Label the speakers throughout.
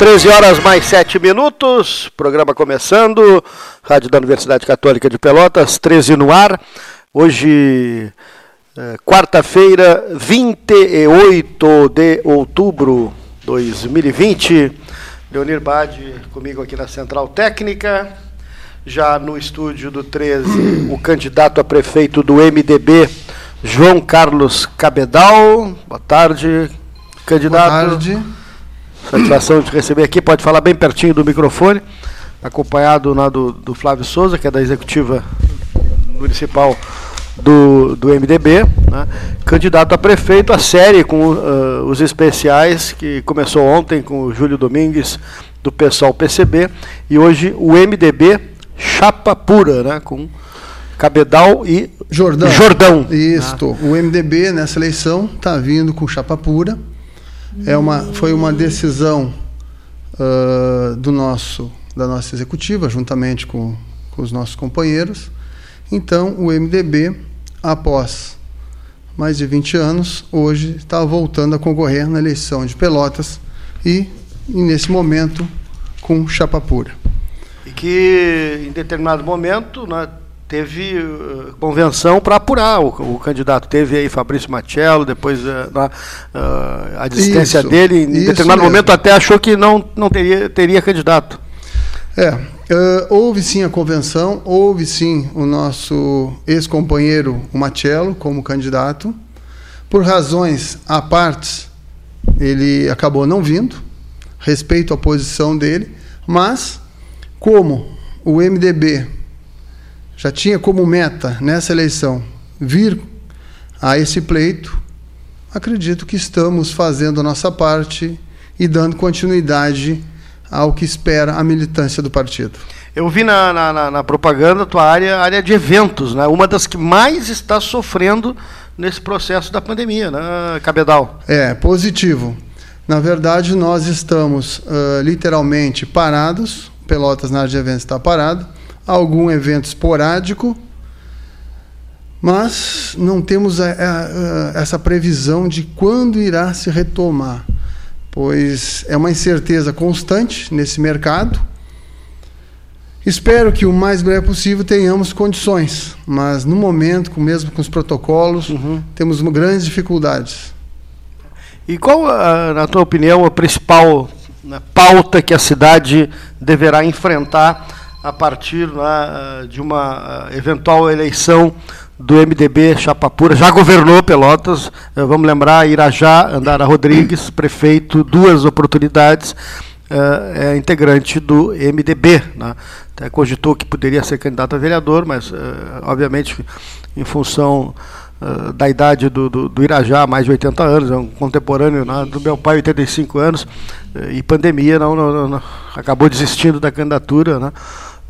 Speaker 1: 13 horas mais 7 minutos, programa começando, Rádio da Universidade Católica de Pelotas, 13 no ar. Hoje, é, quarta-feira, 28 de outubro de 2020. Leonir Bade comigo aqui na Central Técnica. Já no estúdio do 13, o candidato a prefeito do MDB, João Carlos Cabedal. Boa tarde, candidato.
Speaker 2: Boa tarde.
Speaker 1: Satisfação de receber aqui, pode falar bem pertinho do microfone, acompanhado lá do, do Flávio Souza, que é da executiva municipal do, do MDB, né? candidato a prefeito, a série com uh, os especiais, que começou ontem com o Júlio Domingues, do pessoal PCB, e hoje o MDB chapa pura, né? com Cabedal e
Speaker 2: Jordão.
Speaker 1: Jordão
Speaker 2: Isto. Né? O MDB nessa eleição está vindo com chapa pura é uma, foi uma decisão uh, do nosso, da nossa executiva, juntamente com, com os nossos companheiros. Então, o MDB, após mais de 20 anos, hoje está voltando a concorrer na eleição de Pelotas e, nesse momento, com chapa pura.
Speaker 1: E que, em determinado momento, né, teve uh, convenção para apurar o, o, candidato. Teve aí Fabrício Machello, depois uh, na, uh, a desistência
Speaker 2: isso,
Speaker 1: dele, em determinado mesmo. momento até achou que não, não teria, teria candidato.
Speaker 2: É, houve sim a convenção, houve sim o nosso ex-companheiro, o Machello, como candidato. Por razões à parte, ele acabou não vindo, respeito à posição dele, mas como o MDB já tinha como meta nessa eleição vir a esse pleito, acredito que estamos fazendo a nossa parte e dando continuidade ao que espera a militância do partido.
Speaker 1: Eu vi na, na, na propaganda a tua área, área de eventos, né? uma das que mais está sofrendo nesse processo da pandemia, né, Cabedal?
Speaker 2: É, positivo. Na verdade, nós estamos uh, literalmente parados, Pelotas na área de eventos está parado, algum evento esporádico, mas não temos a, a, a, essa previsão de quando irá se retomar, pois é uma incerteza constante nesse mercado. Espero que o mais breve possível tenhamos condições, mas no momento, mesmo com os protocolos, uhum. temos grandes dificuldades.
Speaker 1: E qual, na tua opinião, a principal né, pauta que a cidade deverá enfrentar a partir né, de uma eh, eventual eleição do MDB Chapapura, já governou Pelotas, eh, vamos lembrar, Irajá, Andara Rodrigues, prefeito, duas oportunidades, é, é integrante do MDB. Né? Até cogitou que poderia ser candidato a vereador, mas, obviamente, em função da idade do, do, do, Irajá, mais de 80 anos, é um contemporâneo né, do meu pai, 85 anos, e pandemia, não, não, não, acabou desistindo da candidatura. Né?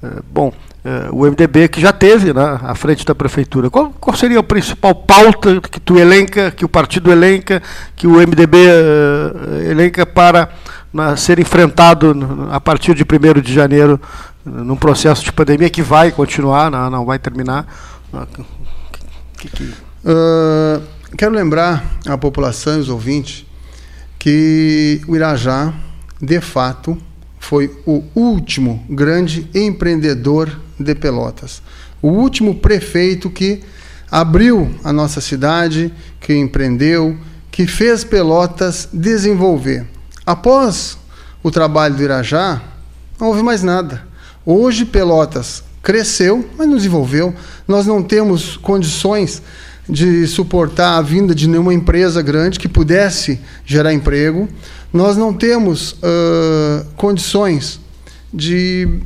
Speaker 1: É, bom, é, o MDB que já teve né, à frente da prefeitura. Qual, qual, seria a principal pauta que tu elenca, que o partido elenca, que o MDB é, elenca para né, ser enfrentado a partir de 1 de janeiro num processo de pandemia que vai continuar, não, não vai terminar?
Speaker 2: Que, que... Uh, quero lembrar à população e os ouvintes que o Irajá, de fato, foi o último grande empreendedor de Pelotas. O último prefeito que abriu a nossa cidade, que empreendeu, que fez Pelotas desenvolver. Após o trabalho do Irajá, não houve mais nada. Hoje Pelotas cresceu, mas não desenvolveu. Nós não temos condições de suportar a vinda de nenhuma empresa grande que pudesse gerar emprego nós não temos uh, condições de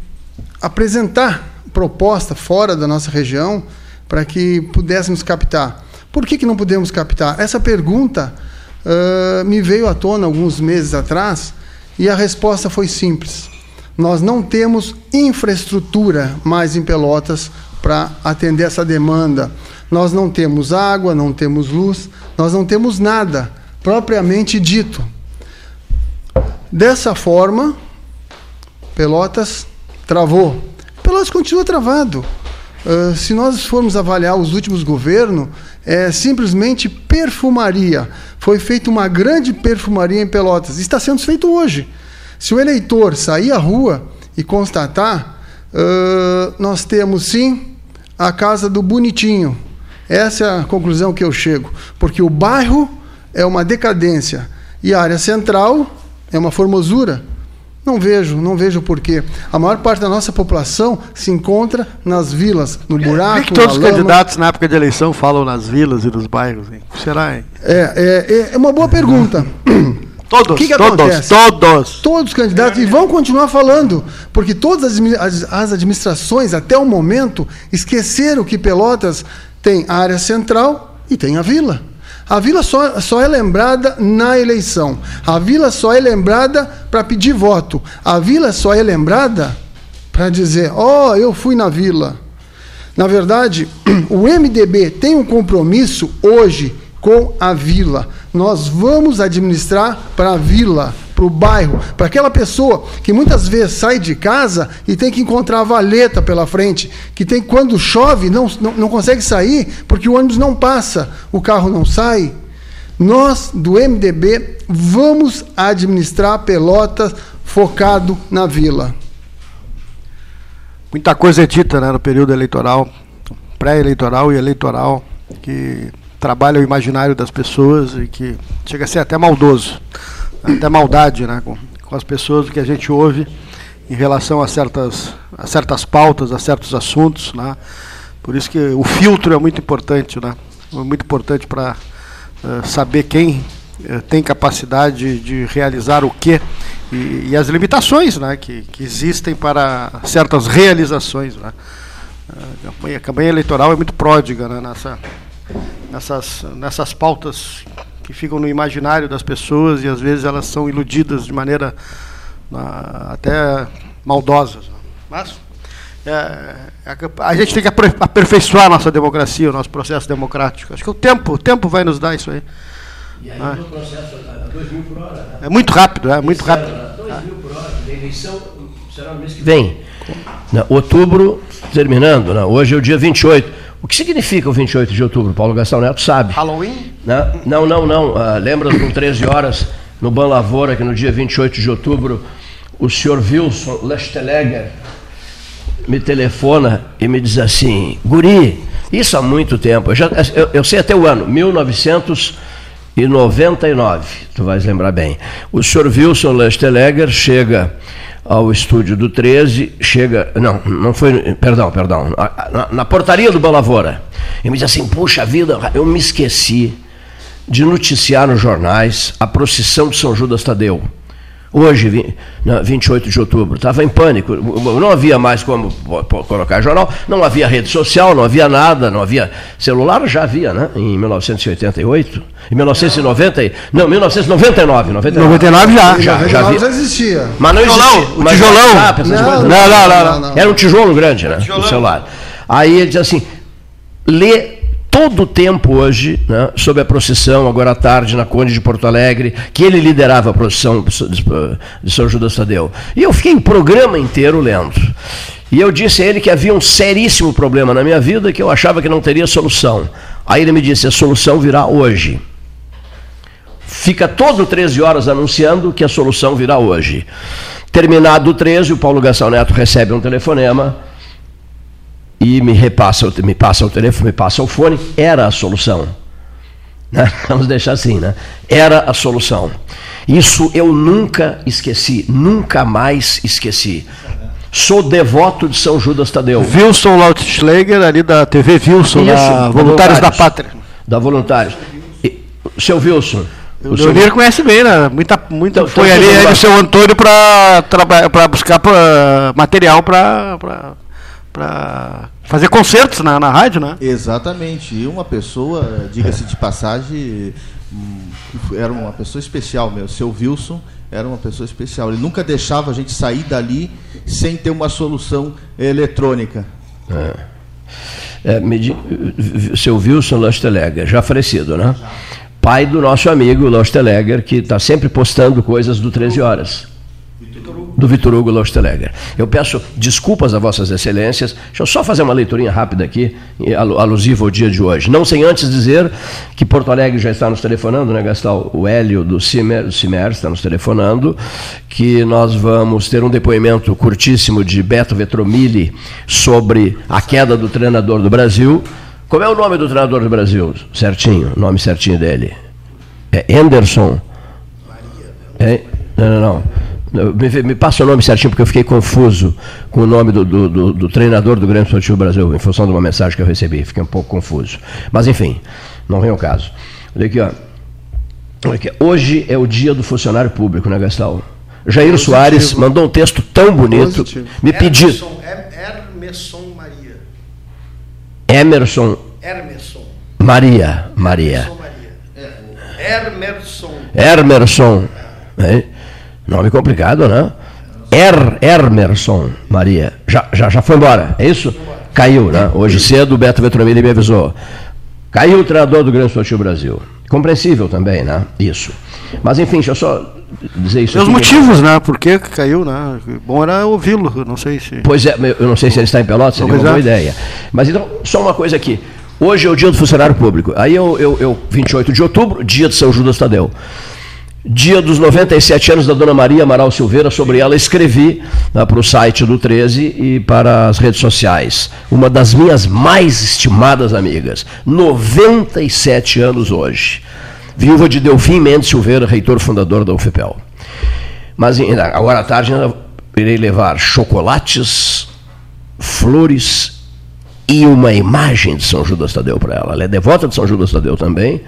Speaker 2: apresentar proposta fora da nossa região para que pudéssemos captar. Por que, que não podemos captar? Essa pergunta uh, me veio à tona alguns meses atrás e a resposta foi simples. Nós não temos infraestrutura mais em Pelotas para atender essa demanda. Nós não temos água, não temos luz, nós não temos nada propriamente dito. Dessa forma, Pelotas travou. Pelotas continua travado. Uh, se nós formos avaliar os últimos governos, é simplesmente perfumaria. Foi feita uma grande perfumaria em Pelotas. Está sendo feito hoje. Se o eleitor sair à rua e constatar, uh, nós temos sim a casa do bonitinho. Essa é a conclusão que eu chego. Porque o bairro é uma decadência e a área central é uma formosura. Não vejo, não vejo porquê. A maior parte da nossa população se encontra nas vilas, no buraco. Por
Speaker 1: que, todos os candidatos na época de eleição falam nas vilas e nos bairros? Hein? Será, hein?
Speaker 2: É, é, é uma boa pergunta.
Speaker 1: Todos, que que todos, acontece? todos.
Speaker 2: Todos os candidatos, e vão continuar falando, porque todas as, as administrações, até o momento, esqueceram que Pelotas tem a área central e tem a vila. A vila só, só é lembrada na eleição. A vila só é lembrada para pedir voto. A vila só é lembrada para dizer: ó, oh, eu fui na vila. Na verdade, o MDB tem um compromisso hoje com a vila. Nós vamos administrar para a vila para o bairro, para aquela pessoa que muitas vezes sai de casa e tem que encontrar a valeta pela frente, que tem quando chove não, não, não consegue sair porque o ônibus não passa, o carro não sai. Nós do MDB vamos administrar Pelotas focado na vila.
Speaker 1: Muita coisa é dita né, no período eleitoral, pré-eleitoral e eleitoral, que trabalha o imaginário das pessoas e que chega a ser até maldoso até maldade né, com, com as pessoas que a gente ouve em relação a certas, a certas pautas, a certos assuntos. Né? Por isso que o filtro é muito importante, né? é muito importante para uh, saber quem uh, tem capacidade de realizar o quê e, e as limitações né? que, que existem para certas realizações. Né? A campanha, a campanha eleitoral é muito pródiga né? Nessa, nessas, nessas pautas que ficam no imaginário das pessoas e às vezes elas são iludidas de maneira até maldosa. Mas é, é a gente tem que aperfeiçoar a nossa democracia, o nosso processo democrático. Acho que o tempo, o tempo vai nos dar isso aí.
Speaker 3: E aí ah. o processo a 2 mil por hora. Né?
Speaker 1: É muito rápido, é muito rápido.
Speaker 3: 2 mil por hora, a eleição será no mês que vem. Na, outubro terminando, né? hoje é o dia 28. O que significa o 28 de outubro? Paulo Gastão Neto sabe.
Speaker 1: Halloween?
Speaker 3: Não, não, não. Uh, lembra com 13 horas no Ban Lavoura que no dia 28 de outubro o senhor Wilson Lestelegger me telefona e me diz assim: Guri, isso há muito tempo, eu, já, eu, eu sei até o ano, 1999, tu vais lembrar bem. O senhor Wilson Lestelegger chega ao estúdio do 13, chega. Não, não foi. Perdão, perdão. Na, na portaria do Balavora. E me diz assim: puxa vida, eu me esqueci de noticiar nos jornais a procissão de São Judas Tadeu hoje, 28 de outubro. Estava em pânico, não havia mais como colocar jornal, não havia rede social, não havia nada, não havia. Celular já havia, né? Em 1988. Em 1990. Não, 1999. 99,
Speaker 1: 99 já.
Speaker 2: Já, já, havia. já existia.
Speaker 1: Mas não
Speaker 2: existia.
Speaker 1: O tijolão.
Speaker 2: Não, não, não, não,
Speaker 3: Era um tijolo grande, né? O celular. Aí ele diz assim: lê todo o tempo hoje, né, sobre a procissão, agora à tarde, na Conde de Porto Alegre, que ele liderava a procissão de São Judas Tadeu. E eu fiquei o programa inteiro lendo. E eu disse a ele que havia um seríssimo problema na minha vida que eu achava que não teria solução. Aí ele me disse: a solução virá hoje. Fica todo 13 horas anunciando que a solução virá hoje. Terminado o 13, o Paulo Gastão Neto recebe um telefonema e me repassa, me passa o telefone, me passa o fone, era a solução. Né? Vamos deixar assim, né? Era a solução. Isso eu nunca esqueci, nunca mais esqueci. Sou devoto de São Judas Tadeu.
Speaker 1: Wilson Lautschläger, ali da TV Wilson, Isso, da Voluntários da Pátria.
Speaker 3: Da Voluntários. E, seu Wilson.
Speaker 1: O, senhor Leonir conhece bem, né? Muita, muita, então, foi ali o seu Antônio para buscar pra, material para para fazer concertos na, na rádio, né?
Speaker 4: Exatamente. E uma pessoa, diga-se de passagem, hum, era uma pessoa especial meu. Seu Wilson era uma pessoa especial. Ele nunca deixava a gente sair dali sem ter uma solução eletrônica. É.
Speaker 3: É, seu Wilson Losteleger, já falecido, né? Pai do nosso amigo Losteleger, que está sempre postando coisas do 13 Horas. Do Vitor Hugo Laustelegger. Eu peço desculpas a vossas excelências. Deixa eu só fazer uma leiturinha rápida aqui, alusiva ao dia de hoje. Não sem antes dizer que Porto Alegre já está nos telefonando, né, Gastal? O Hélio do Cimer, do Cimer está nos telefonando, que nós vamos ter um depoimento curtíssimo de Beto Vetromilli sobre a queda do treinador do Brasil. Como é o nome do treinador do Brasil? Certinho, nome certinho dele. É Anderson. É? Não, não, não. Me, me, passa o nome certinho, porque eu fiquei confuso com o nome do, do, do, do treinador do Grêmio Esportivo Brasil, em função de uma mensagem que eu recebi. Fiquei um pouco confuso. Mas, enfim, não vem ao caso. Olha aqui, ó. Olha aqui. Hoje é o dia do funcionário público, né, Gastal? Jair Positivo. Soares mandou um texto tão bonito. Positivo. Me pediu. Emerson Maria. Emerson. Emerson. Maria. Maria. Emerson Maria. Emerson. Emerson. É. Nome complicado, né? Er, Ermerson Maria. Já, já, já foi embora, é isso? Caiu, né? Hoje cedo o Beto Vetromini me avisou. Caiu o treinador do Grande Esportivo Brasil. Compreensível também, né? Isso. Mas enfim, deixa eu só dizer isso.
Speaker 1: Os motivos, né? Por que caiu, né? Bom era ouvi-lo, não sei se.
Speaker 3: Pois é, eu não sei se ele está em Pelotas, seria uma boa é. ideia. Mas então, só uma coisa aqui. Hoje é o dia do funcionário público. Aí eu, eu, eu 28 de outubro, dia de São Judas Tadeu dia dos 97 anos da Dona Maria Amaral Silveira, sobre ela escrevi né, para o site do 13 e para as redes sociais. Uma das minhas mais estimadas amigas, 97 anos hoje. Viúva de Delfim Mendes Silveira, reitor fundador da UFPEL. Mas agora à tarde irei levar chocolates, flores e uma imagem de São Judas Tadeu para ela. Ela é devota de São Judas Tadeu também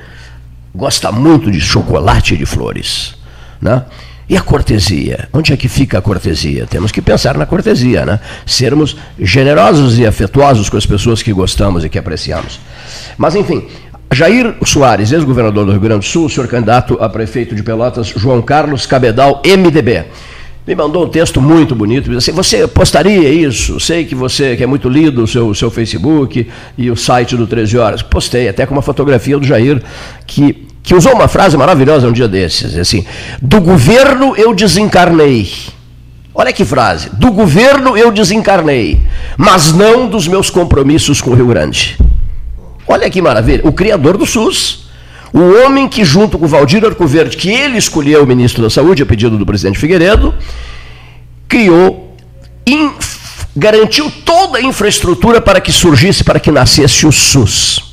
Speaker 3: gosta muito de chocolate e de flores. Né? E a cortesia? Onde é que fica a cortesia? Temos que pensar na cortesia, né? Sermos generosos e afetuosos com as pessoas que gostamos e que apreciamos. Mas, enfim, Jair Soares, ex-governador do Rio Grande do Sul, senhor candidato a prefeito de Pelotas, João Carlos Cabedal, MDB me mandou um texto muito bonito, diz assim, você postaria isso? Sei que você que é muito lido o seu, seu Facebook e o site do 13 Horas. Postei, até com uma fotografia do Jair, que, que usou uma frase maravilhosa um dia desses, assim, do governo eu desencarnei. Olha que frase, do governo eu desencarnei, mas não dos meus compromissos com o Rio Grande. Olha que maravilha, o criador do SUS. O homem que, junto com o Valdir Arcoverde, que ele escolheu o ministro da Saúde, a pedido do presidente Figueiredo, criou, garantiu toda a infraestrutura para que surgisse, para que nascesse o SUS.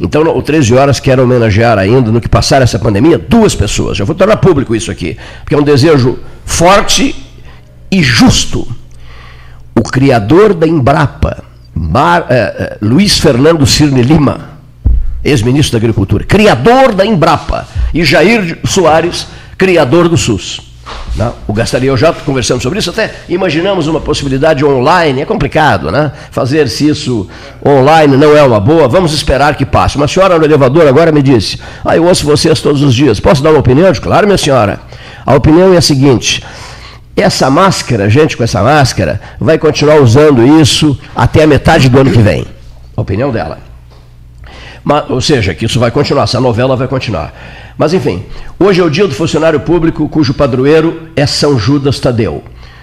Speaker 3: Então, o 13 Horas quer homenagear ainda, no que passar essa pandemia, duas pessoas. Já vou tornar público isso aqui, porque é um desejo forte e justo. O criador da Embrapa, Mar, eh, eh, Luiz Fernando Cirne Lima, ex-ministro da Agricultura, criador da Embrapa, e Jair Soares, criador do SUS. Não, o Gastaria eu já conversamos sobre isso, até imaginamos uma possibilidade online, é complicado, né? Fazer-se isso online não é uma boa, vamos esperar que passe. Uma senhora no elevador agora me disse, ah, eu ouço vocês todos os dias, posso dar uma opinião? Claro, minha senhora. A opinião é a seguinte, essa máscara, gente com essa máscara, vai continuar usando isso até a metade do ano que vem. A opinião dela. Mas, ou seja, que isso vai continuar, essa novela vai continuar. Mas enfim, hoje é o dia do funcionário público cujo padroeiro é São Judas Tadeu.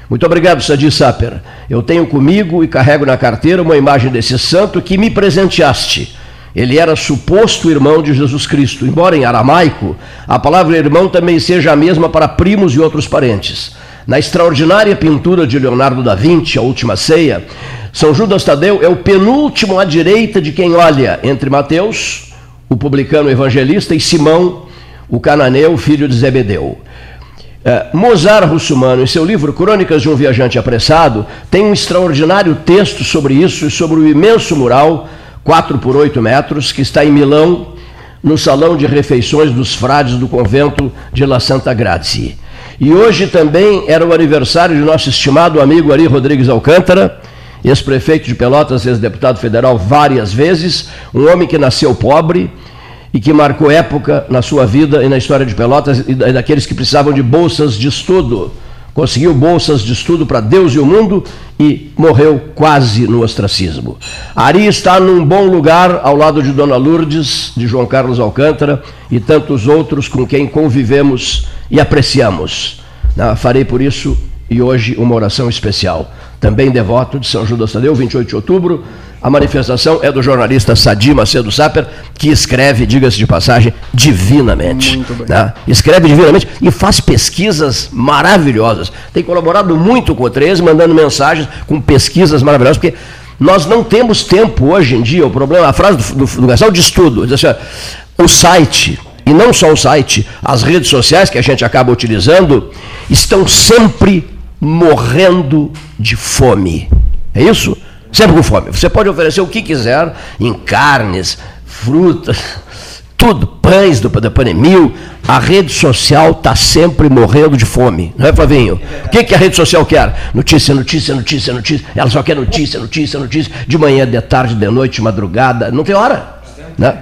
Speaker 3: Muito obrigado, Sadi Saper. Eu tenho comigo e carrego na carteira uma imagem desse santo que me presenteaste. Ele era suposto irmão de Jesus Cristo, embora em aramaico a palavra irmão também seja a mesma para primos e outros parentes. Na extraordinária pintura de Leonardo da Vinci, A Última Ceia, São Judas Tadeu é o penúltimo à direita de quem olha entre Mateus, o publicano evangelista, e Simão, o cananeu, filho de Zebedeu. É, Mozart Russumano, em seu livro Crônicas de um Viajante Apressado, tem um extraordinário texto sobre isso e sobre o imenso mural, 4 por 8 metros, que está em Milão, no salão de refeições dos frades do convento de La Santa Grazie. E hoje também era o aniversário de nosso estimado amigo Ari Rodrigues Alcântara, ex-prefeito de Pelotas, ex-deputado federal várias vezes, um homem que nasceu pobre e que marcou época na sua vida e na história de Pelotas e daqueles que precisavam de bolsas de estudo conseguiu bolsas de estudo para Deus e o mundo e morreu quase no ostracismo. Ari está num bom lugar ao lado de Dona Lourdes, de João Carlos Alcântara e tantos outros com quem convivemos e apreciamos. Farei por isso e hoje uma oração especial. Também devoto de São Judas Tadeu, 28 de outubro. A manifestação é do jornalista Sadi Macedo Saper, que escreve, diga-se de passagem, divinamente. Né? Escreve divinamente e faz pesquisas maravilhosas. Tem colaborado muito com o 13, mandando mensagens com pesquisas maravilhosas, porque nós não temos tempo hoje em dia. O problema, a frase do, do, do Gastal diz assim, o site, e não só o site, as redes sociais que a gente acaba utilizando, estão sempre morrendo de fome. É isso? Sempre com fome. Você pode oferecer o que quiser em carnes, frutas, tudo, pães do, da pandemia. A rede social está sempre morrendo de fome. Não é, Flavinho? O que, que a rede social quer? Notícia, notícia, notícia, notícia. Ela só quer notícia, notícia, notícia. De manhã, de tarde, de noite, de madrugada. Não tem hora. Né?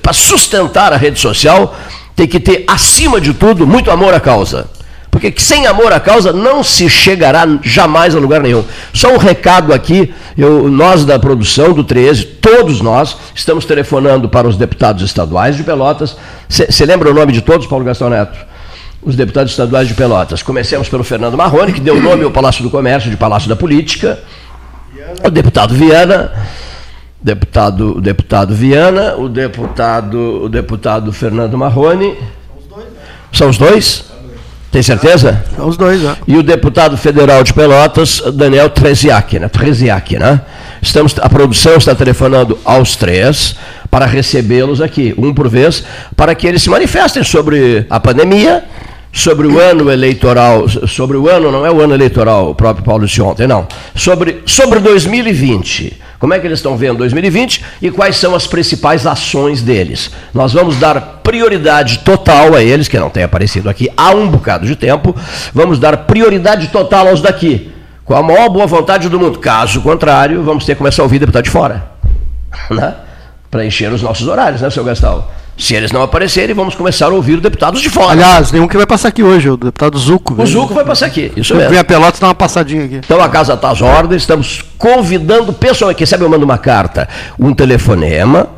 Speaker 3: Para sustentar a rede social, tem que ter, acima de tudo, muito amor à causa. Porque sem amor à causa não se chegará jamais a lugar nenhum. Só um recado aqui, eu, nós da produção do 13, todos nós, estamos telefonando para os deputados estaduais de Pelotas. Você lembra o nome de todos, Paulo Gastão Neto? Os deputados estaduais de Pelotas. Comecemos pelo Fernando Marrone, que deu nome ao Palácio do Comércio de Palácio da Política. O deputado Viana deputado, deputado Viana, o deputado, o deputado Fernando Marrone. São os dois? Tem certeza?
Speaker 1: São os dois, é.
Speaker 3: E o deputado federal de Pelotas, Daniel Treziak, né? Treziak, né? Estamos, a produção está telefonando aos três para recebê-los aqui, um por vez, para que eles se manifestem sobre a pandemia, sobre o ano eleitoral, sobre o ano, não é o ano eleitoral, o próprio Paulo disse ontem, não, sobre, sobre 2020. Como é que eles estão vendo 2020 e quais são as principais ações deles? Nós vamos dar prioridade total a eles, que não tem aparecido aqui há um bocado de tempo, vamos dar prioridade total aos daqui, com a maior boa vontade do mundo. Caso contrário, vamos ter que começar a ouvir deputado de fora, né? para encher os nossos horários, né, seu Gastal? Se eles não aparecerem, vamos começar a ouvir deputados de fora.
Speaker 1: Aliás, nenhum que vai passar aqui hoje, o deputado Zuco.
Speaker 3: O Zuco vai passar aqui, isso mesmo.
Speaker 1: Vem a Pelotas dar uma passadinha aqui.
Speaker 3: Então a casa está às ordens, estamos convidando pessoas. Quem sabe eu mando uma carta, um telefonema,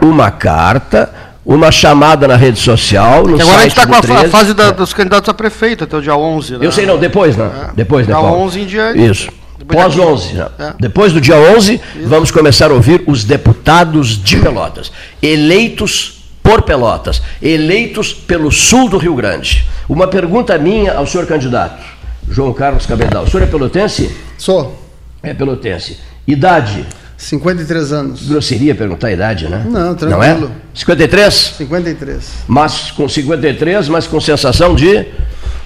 Speaker 3: uma carta, uma chamada na rede social. No
Speaker 1: agora a gente está com a 13, fase da, é. dos candidatos a prefeito até o dia 11. Né?
Speaker 3: Eu sei, não, depois, né? É. Depois, né?
Speaker 1: Dia 11 em diante.
Speaker 3: Isso. Pós 11. Né? É. Depois do dia 11, Isso. vamos começar a ouvir os deputados de Pelotas, eleitos por Pelotas, eleitos pelo sul do Rio Grande. Uma pergunta minha ao senhor candidato, João Carlos Cabedal. O senhor é pelotense?
Speaker 2: Sou.
Speaker 3: É pelotense. Idade?
Speaker 2: 53 anos.
Speaker 3: Grosseria perguntar a idade, né?
Speaker 2: Não, tranquilo. Não é?
Speaker 3: 53?
Speaker 2: 53.
Speaker 3: Mas com 53, mas com sensação de.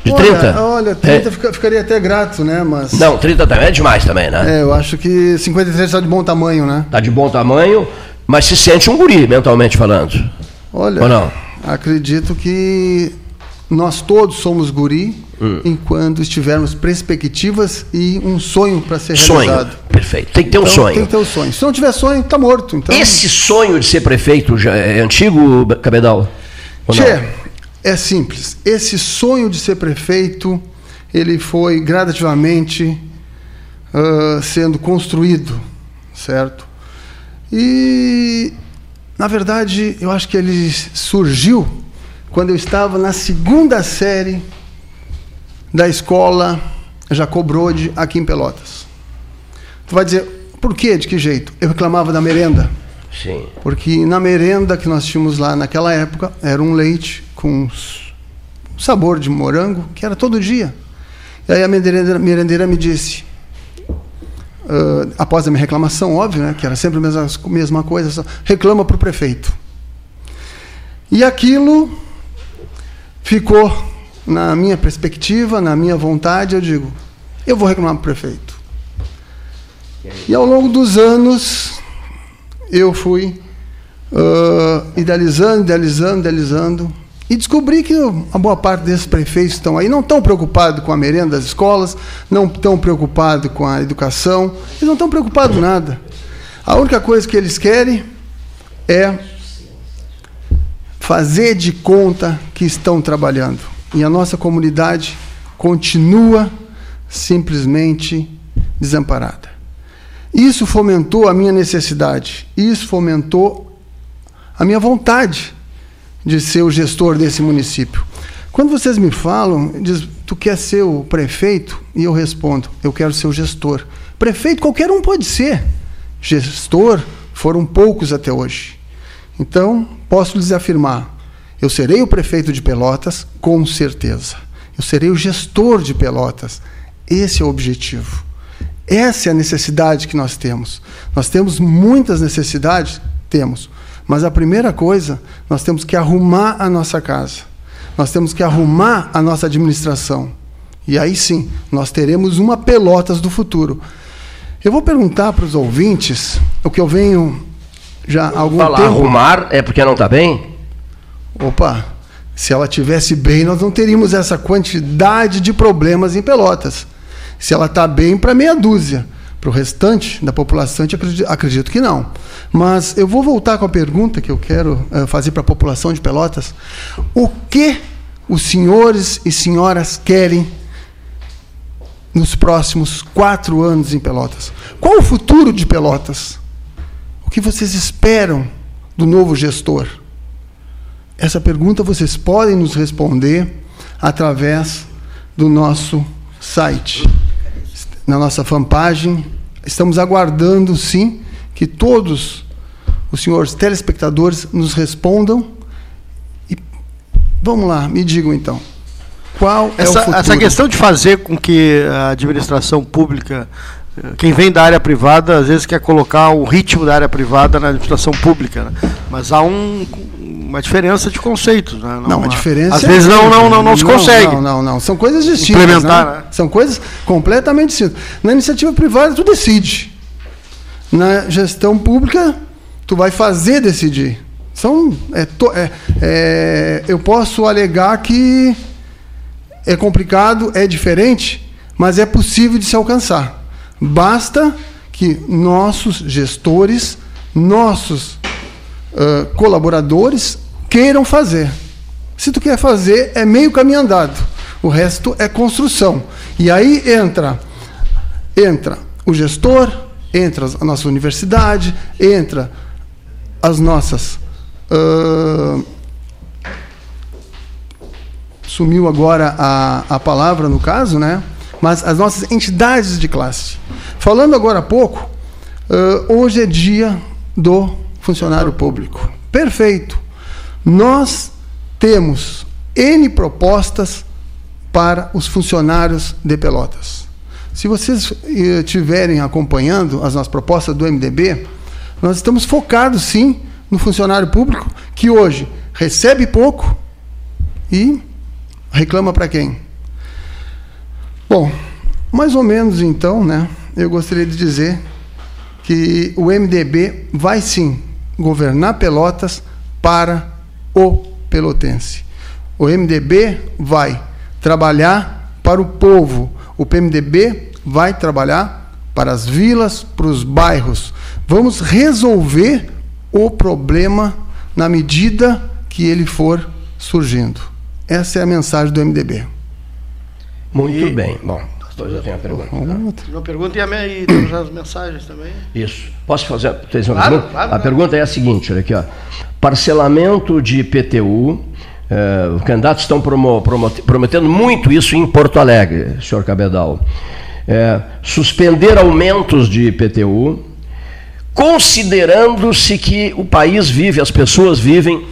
Speaker 3: De
Speaker 2: olha,
Speaker 3: 30?
Speaker 2: Olha, 30 é. ficaria até grato, né? Mas...
Speaker 3: Não, 30 também é demais também, né?
Speaker 2: É, eu acho que 53 está de bom tamanho, né?
Speaker 3: Está de bom tamanho, mas se sente um guri, mentalmente falando.
Speaker 2: Olha, Ou não? acredito que nós todos somos guri hum. enquanto estivermos perspectivas e um sonho para ser sonho. realizado.
Speaker 3: Perfeito. Tem que ter então, um sonho.
Speaker 2: Tem que ter um sonho. Se não tiver sonho, está morto. Então...
Speaker 3: Esse sonho de ser prefeito já é antigo, Cabedal?
Speaker 2: Tchê, é simples. Esse sonho de ser prefeito, ele foi gradativamente uh, sendo construído, certo? E na verdade, eu acho que ele surgiu quando eu estava na segunda série da escola Jacob Brode aqui em Pelotas. Tu vai dizer, por quê? De que jeito? Eu reclamava da merenda.
Speaker 3: Sim.
Speaker 2: Porque na merenda que nós tínhamos lá naquela época era um leite com sabor de morango, que era todo dia. E aí a merendeira, merendeira me disse: uh, após a minha reclamação, óbvio, né, que era sempre a mesma, mesma coisa, reclama para o prefeito. E aquilo ficou na minha perspectiva, na minha vontade, eu digo, eu vou reclamar para o prefeito. E ao longo dos anos, eu fui uh, idealizando, idealizando, idealizando, e descobri que a boa parte desses prefeitos estão aí, não estão preocupados com a merenda das escolas, não estão preocupados com a educação, eles não estão preocupados com nada. A única coisa que eles querem é fazer de conta que estão trabalhando. E a nossa comunidade continua simplesmente desamparada. Isso fomentou a minha necessidade, isso fomentou a minha vontade de ser o gestor desse município. Quando vocês me falam, diz, tu quer ser o prefeito? E eu respondo, eu quero ser o gestor. Prefeito, qualquer um pode ser. Gestor, foram poucos até hoje. Então, posso lhes afirmar, eu serei o prefeito de Pelotas, com certeza. Eu serei o gestor de Pelotas. Esse é o objetivo. Essa é a necessidade que nós temos. Nós temos muitas necessidades? Temos. Mas a primeira coisa, nós temos que arrumar a nossa casa. Nós temos que arrumar a nossa administração. E aí sim, nós teremos uma Pelotas do futuro. Eu vou perguntar para os ouvintes o que eu venho já há algum Falar, tempo.
Speaker 3: Arrumar é porque não está bem?
Speaker 2: Opa, se ela tivesse bem, nós não teríamos essa quantidade de problemas em Pelotas. Se ela está bem, para meia dúzia. Para o restante da população, acredito, acredito, que não. Mas eu vou voltar com a pergunta que eu quero uh, fazer para a população de Pelotas. O que os senhores e senhoras querem nos próximos quatro anos em Pelotas? Qual o futuro de Pelotas? O que vocês esperam do novo gestor? Essa pergunta vocês podem nos responder através do nosso site na nossa fanpage. Estamos aguardando, sim, que todos os senhores telespectadores nos respondam. E vamos lá, me digam então. Qual
Speaker 1: essa,
Speaker 2: é o futuro?
Speaker 1: Essa questão de fazer com que a administração pública, eh, quem vem da área privada, às vezes quer colocar o ritmo da área privada na administração pública. Né? Mas há um, uma diferença de conceitos. Né?
Speaker 2: Não, não uma diferença.
Speaker 1: Às é vezes não, não, não, não se consegue.
Speaker 2: Não, não, não. São coisas distintas.
Speaker 1: Implementar, né?
Speaker 2: né? São coisas completamente distintas. Na iniciativa privada, tu decide. Na gestão pública, tu vai fazer decidir. São, é, é, é, eu posso alegar que é complicado, é diferente, mas é possível de se alcançar. Basta que nossos gestores, nossos uh, colaboradores queiram fazer. Se tu quer fazer, é meio caminho andado. O resto é construção. E aí entra entra o gestor, entra a nossa universidade, entra as nossas uh, sumiu agora a, a palavra no caso, né? Mas as nossas entidades de classe. Falando agora há pouco, uh, hoje é dia do funcionário público. Perfeito. Nós temos N propostas para os funcionários de Pelotas. Se vocês estiverem acompanhando as nossas propostas do MDB, nós estamos focados sim no funcionário público que hoje recebe pouco e reclama para quem? Bom, mais ou menos então, né? Eu gostaria de dizer que o MDB vai sim governar Pelotas para o pelotense. O MDB vai trabalhar para o povo. O PMDB vai trabalhar para as vilas, para os bairros. Vamos resolver o problema na medida que ele for surgindo. Essa é a mensagem do MDB.
Speaker 3: Muito e... bem. Bom, já tem a pergunta.
Speaker 1: Uma pergunta e, a minha, e temos as mensagens também.
Speaker 3: Isso. Posso fazer uma claro, pergunta? Claro, a pergunta é a seguinte, olha aqui, ó. Parcelamento de IPTU, eh, os candidatos estão promo, promo, prometendo muito isso em Porto Alegre, senhor Cabedal. Eh, suspender aumentos de IPTU, considerando-se que o país vive, as pessoas vivem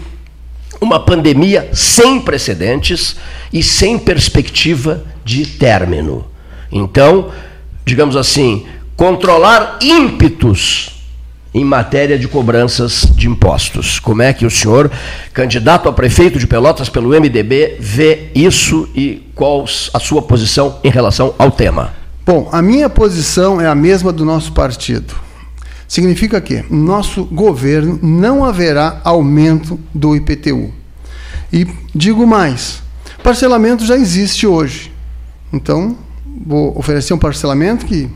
Speaker 3: uma pandemia sem precedentes e sem perspectiva de término. Então, digamos assim, controlar ímpetos em matéria de cobranças de impostos. Como é que o senhor, candidato a prefeito de Pelotas pelo MDB, vê isso e qual a sua posição em relação ao tema?
Speaker 2: Bom, a minha posição é a mesma do nosso partido. Significa que no nosso governo não haverá aumento do IPTU. E digo mais, parcelamento já existe hoje. Então, vou oferecer um parcelamento que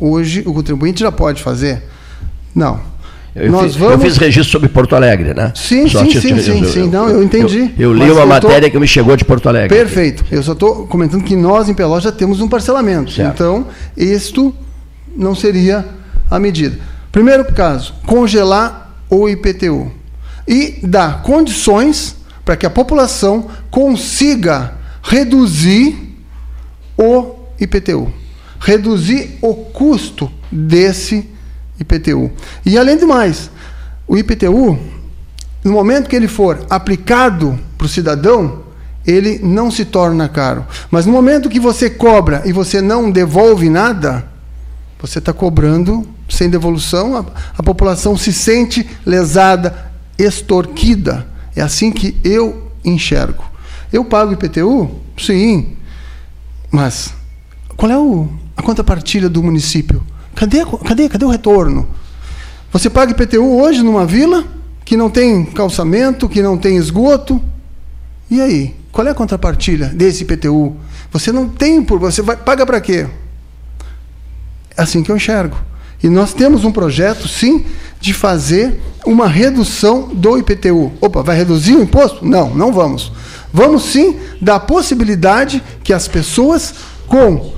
Speaker 2: hoje o contribuinte já pode fazer. Não.
Speaker 3: Eu, Nós fiz, vamos... eu fiz registro sobre Porto Alegre, né?
Speaker 2: Sim, sim, sim, sim, sim, sim, Não, eu entendi.
Speaker 3: Eu, eu li uma eu matéria tô... que me chegou de Porto Alegre.
Speaker 2: Perfeito. Eu só estou comentando que nós em Pelotas já temos um parcelamento. Certo. Então, isto não seria a medida. Primeiro caso, congelar o IPTU. E dar condições para que a população consiga reduzir o IPTU, reduzir o custo desse IPTU. E além de mais, o IPTU, no momento que ele for aplicado para o cidadão, ele não se torna caro. Mas no momento que você cobra e você não devolve nada, você está cobrando sem devolução, a, a população se sente lesada, extorquida. É assim que eu enxergo. Eu pago IPTU? Sim. Mas qual é o, a contrapartilha do município? Cadê, cadê, cadê o retorno? Você paga IPTU hoje numa vila que não tem calçamento, que não tem esgoto. E aí? Qual é a contrapartilha desse IPTU? Você não tem por você vai paga para quê? É assim que eu enxergo. E nós temos um projeto, sim, de fazer uma redução do IPTU. Opa, vai reduzir o imposto? Não, não vamos. Vamos sim dar a possibilidade que as pessoas, com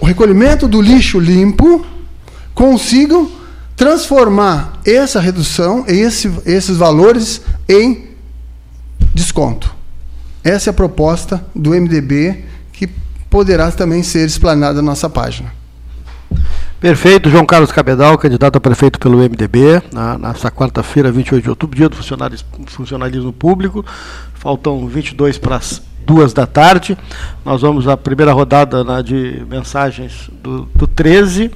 Speaker 2: o recolhimento do lixo limpo, consigam transformar essa redução, esse, esses valores, em desconto. Essa é a proposta do MDB, que poderá também ser explanada na nossa página.
Speaker 1: Perfeito, João Carlos Cabedal, candidato a prefeito pelo MDB, na, nessa quarta-feira, 28 de outubro, dia do funcionalismo público. Faltam 22 para as duas da tarde. Nós vamos à primeira rodada né, de mensagens do, do 13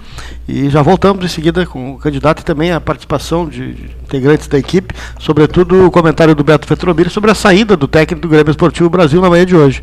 Speaker 1: e já voltamos em seguida com o candidato e também a participação de, de integrantes da equipe, sobretudo o comentário do Beto Fetromir sobre a saída do técnico do Grêmio Esportivo Brasil na manhã de hoje.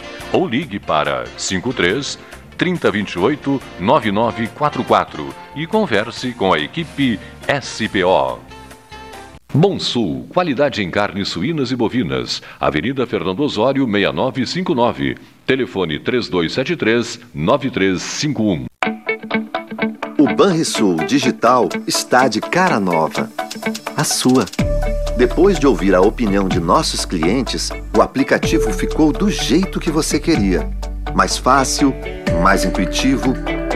Speaker 5: ou ligue para 53 3028 9944 e converse com a equipe SPO. Bom Sul, qualidade em carnes suínas e bovinas. Avenida Fernando Osório, 6959. Telefone 3273 9351.
Speaker 6: O Banrisul Digital está de cara nova. A sua. Depois de ouvir a opinião de nossos clientes, o aplicativo ficou do jeito que você queria. Mais fácil, mais intuitivo,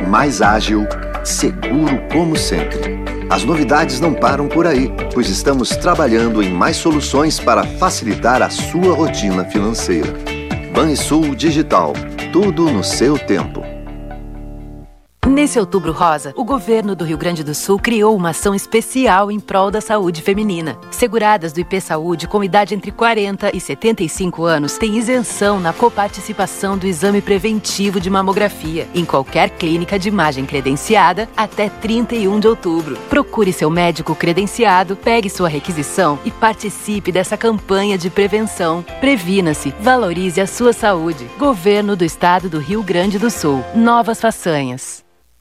Speaker 6: mais ágil, seguro como sempre. As novidades não param por aí, pois estamos trabalhando em mais soluções para facilitar a sua rotina financeira. Banrisul Digital, tudo no seu tempo.
Speaker 7: Nesse outubro rosa, o governo do Rio Grande do Sul criou uma ação especial em prol da saúde feminina. Seguradas do IP Saúde com idade entre 40 e 75 anos têm isenção na coparticipação do exame preventivo de mamografia em qualquer clínica de imagem credenciada até 31 de outubro. Procure seu médico credenciado, pegue sua requisição e participe dessa campanha de prevenção. Previna-se, valorize a sua saúde. Governo do Estado do Rio Grande do Sul. Novas façanhas.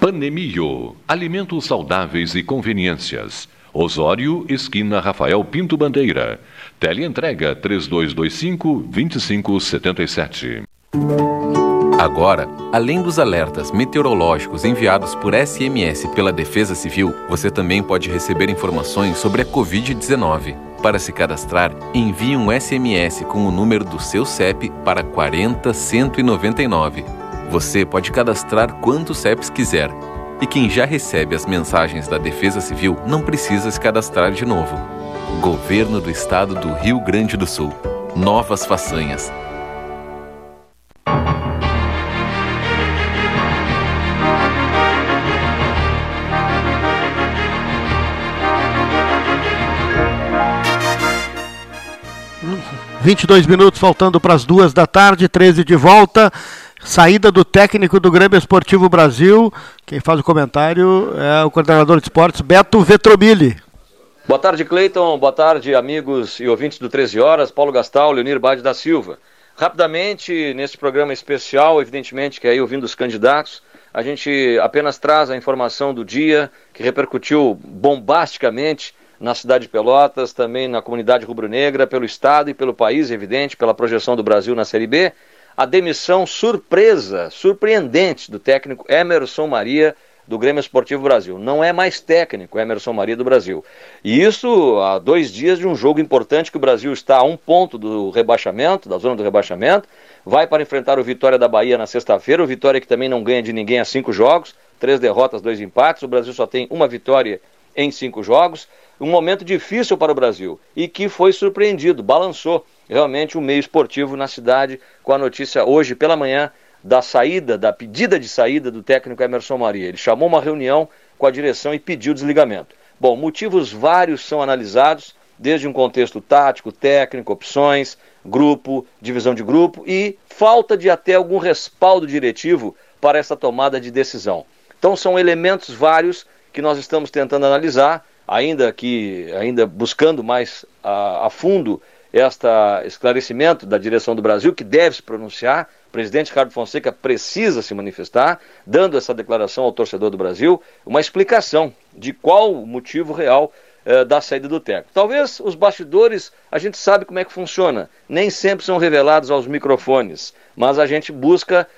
Speaker 5: Panemio, alimentos saudáveis e conveniências. Osório, esquina Rafael Pinto Bandeira. Teleentrega 3225 2577.
Speaker 8: Agora, além dos alertas meteorológicos enviados por SMS pela Defesa Civil, você também pode receber informações sobre a Covid-19. Para se cadastrar, envie um SMS com o número do seu CEP para 40199. Você pode cadastrar quantos CEPs quiser. E quem já recebe as mensagens da Defesa Civil não precisa se cadastrar de novo. Governo do Estado do Rio Grande do Sul. Novas façanhas.
Speaker 1: Vinte e dois minutos faltando para as duas da tarde, 13 de volta. Saída do técnico do Grêmio Esportivo Brasil. Quem faz o comentário é o coordenador de esportes, Beto Vetromilli.
Speaker 9: Boa tarde, Cleiton. Boa tarde, amigos e ouvintes do 13 Horas. Paulo Gastal, Leonir Bade da Silva. Rapidamente, nesse programa especial, evidentemente, que aí ouvindo os candidatos, a gente apenas traz a informação do dia, que repercutiu bombasticamente na cidade de Pelotas, também na comunidade rubro-negra, pelo Estado e pelo país, evidente, pela projeção do Brasil na Série B a demissão surpresa, surpreendente do técnico Emerson Maria do Grêmio Esportivo Brasil. Não é mais técnico Emerson Maria do Brasil. E isso há dois dias de um jogo importante que o Brasil está a um ponto do rebaixamento, da zona do rebaixamento. Vai para enfrentar o Vitória da Bahia na sexta-feira. O Vitória que também não ganha de ninguém há cinco jogos, três derrotas, dois empates. O Brasil só tem uma vitória em cinco jogos. Um momento difícil para o Brasil e que foi surpreendido, balançou realmente o meio esportivo na cidade com a notícia hoje pela manhã da saída, da pedida de saída do técnico Emerson Maria. Ele chamou uma reunião com a direção e pediu desligamento. Bom, motivos vários são analisados, desde um contexto tático, técnico, opções, grupo, divisão de grupo e falta de até algum respaldo diretivo para essa tomada de decisão. Então são elementos vários que nós estamos tentando analisar, ainda que ainda buscando mais a, a fundo este esclarecimento da direção do Brasil, que deve se pronunciar. O presidente Ricardo Fonseca precisa se manifestar, dando essa declaração ao torcedor do Brasil, uma explicação de qual o motivo real eh, da saída do técnico. Talvez os bastidores, a gente sabe como é que funciona, nem sempre são revelados aos microfones, mas a gente busca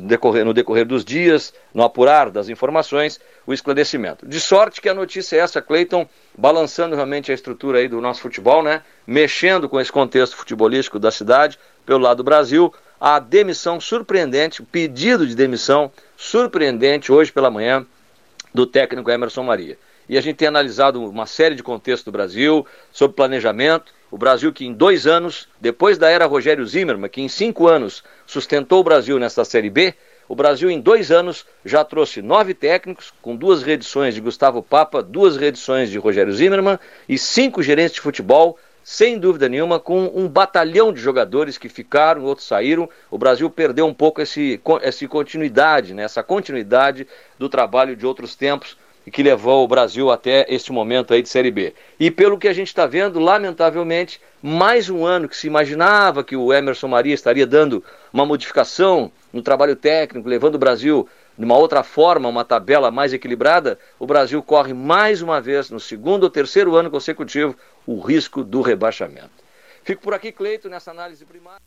Speaker 9: decorrer, no decorrer dos dias, no apurar das informações, o esclarecimento. De sorte que a notícia é essa, Cleiton, balançando realmente a estrutura aí do nosso futebol, né? Mexendo com esse contexto futebolístico da cidade, pelo lado do Brasil, a demissão surpreendente, o pedido de demissão surpreendente hoje pela manhã do técnico Emerson Maria. E a gente tem analisado uma série de contextos do Brasil, sobre planejamento, o Brasil que em dois anos, depois da era Rogério Zimmermann, que em cinco anos sustentou o Brasil nesta Série B, o Brasil em dois anos já trouxe nove técnicos, com duas reedições de Gustavo Papa, duas reedições de Rogério Zimmermann e cinco gerentes de futebol, sem dúvida nenhuma, com um batalhão de jogadores que ficaram, outros saíram. O Brasil perdeu um pouco esse, essa continuidade, né, essa continuidade do trabalho de outros tempos que levou o Brasil até este momento aí de Série B. E pelo que a gente está vendo, lamentavelmente, mais um ano que se imaginava que o Emerson Maria estaria dando uma modificação no trabalho técnico, levando o Brasil de uma outra forma, uma tabela mais equilibrada, o Brasil corre mais uma vez, no segundo ou terceiro ano consecutivo, o risco do rebaixamento. Fico por aqui, Cleito, nessa análise primária.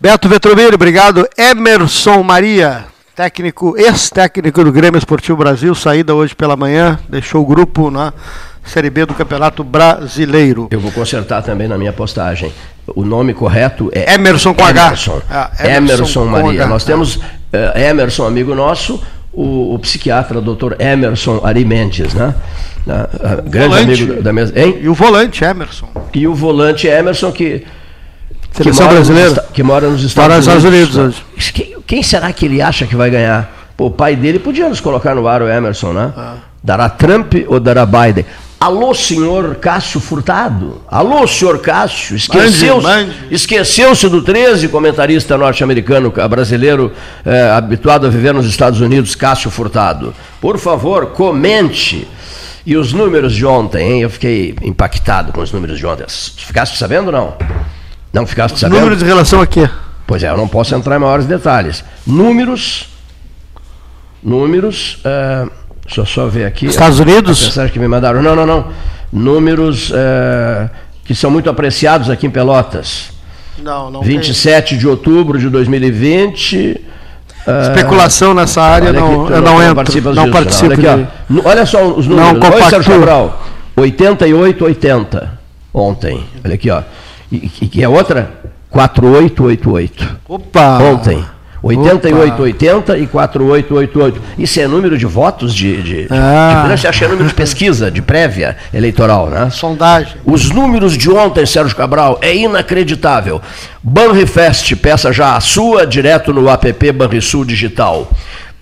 Speaker 1: Beto Vetromiro, obrigado. Emerson Maria, técnico, ex-técnico do Grêmio Esportivo Brasil, saída hoje pela manhã, deixou o grupo na Série B do Campeonato Brasileiro.
Speaker 3: Eu vou consertar também na minha postagem. O nome correto é
Speaker 1: Emerson com
Speaker 3: Emerson. H. Ah, Emerson, Emerson Maria. H. Nós temos uh, Emerson, amigo nosso, o, o psiquiatra Dr. Emerson Ari Mendes, né? grande volante. amigo da mesa. Hein?
Speaker 1: E o volante Emerson.
Speaker 3: E o volante Emerson que
Speaker 1: Seleção
Speaker 3: que
Speaker 1: brasileira?
Speaker 3: Nos, que mora nos Estados,
Speaker 1: Unidos.
Speaker 3: Unidos
Speaker 1: hoje.
Speaker 3: Quem, quem, será que ele acha que vai ganhar? Pô, o pai dele podia nos colocar no ar o Emerson, né? Ah. Dará Trump ou dará Biden? Alô, senhor Cássio Furtado? Alô, senhor Cássio? Esqueceu-se esqueceu do 13, comentarista norte-americano, brasileiro, é, habituado a viver nos Estados Unidos, Cássio Furtado. Por favor, comente. E os números de ontem, hein? Eu fiquei impactado com os números de ontem. Ficaste sabendo ou não? Não ficaste sabendo?
Speaker 1: Números em relação a quê?
Speaker 3: Pois é, eu não posso entrar em maiores detalhes. Números. Números. Uh, deixa eu só ver aqui.
Speaker 1: Estados Unidos?
Speaker 3: A mensagem que me mandaram. Não, não, não. Números uh, que são muito apreciados aqui em Pelotas.
Speaker 1: Não, não
Speaker 3: 27 tem. de outubro de 2020.
Speaker 1: Uh, Especulação nessa área não, eu não, não entro. Não participo.
Speaker 3: Olha, aqui, olha só os números.
Speaker 1: Não Olha, Sérgio
Speaker 3: Cabral. 88, 80 ontem. Olha aqui, ó. E, e, a outra? 4888.
Speaker 1: Opa!
Speaker 3: Ontem. 8880 e 4888. Isso é número de votos de. de, ah. de, de acha é número de pesquisa, de prévia eleitoral, né?
Speaker 1: Sondagem.
Speaker 3: Os números de ontem, Sérgio Cabral, é inacreditável. Banrifest, peça já a sua, direto no app Banrisul Digital.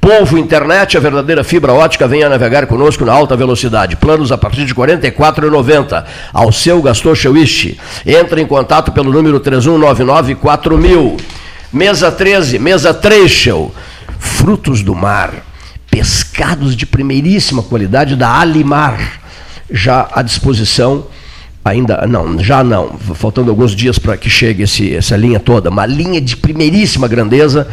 Speaker 3: Povo Internet, a verdadeira fibra ótica, venha navegar conosco na alta velocidade. Planos a partir de R$ 44,90. Ao seu Gastor Chewish. Entre em contato pelo número 31994000. Mesa 13, mesa Treschel. Frutos do mar. Pescados de primeiríssima qualidade da Alimar. Já à disposição ainda não, já não, faltando alguns dias para que chegue esse, essa linha toda, uma linha de primeiríssima grandeza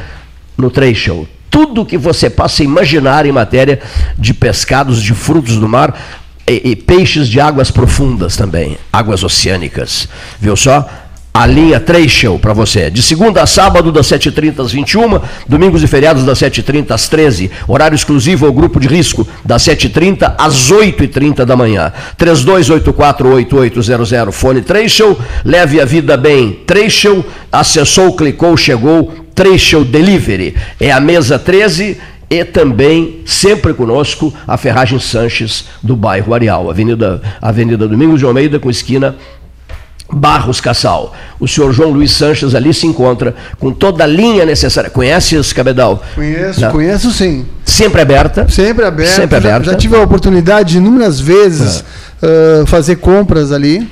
Speaker 3: no Treschel tudo que você possa imaginar em matéria de pescados, de frutos do mar e, e peixes de águas profundas também, águas oceânicas. Viu só? A linha 3 Show para você. De segunda a sábado, das 7h30 às 21 domingos e feriados das 7h30 às 13 Horário exclusivo ao grupo de risco, das 7h30 às 8h30 da manhã. 32848800, fone 3 Show. Leve a vida bem. 3 Show. Acessou, clicou, chegou. 3 Show Delivery. É a mesa 13 e também, sempre conosco, a Ferragem Sanches, do bairro Areal, Avenida, Avenida Domingos de Almeida, com esquina Barros Cassal. O senhor João Luiz Sanches ali se encontra com toda a linha necessária. Conhece esse cabedal?
Speaker 2: Conheço, Não. conheço sim.
Speaker 3: Sempre aberta?
Speaker 2: Sempre aberta.
Speaker 3: Sempre aberta.
Speaker 2: Já, já tive a oportunidade de inúmeras vezes é. uh, fazer compras ali.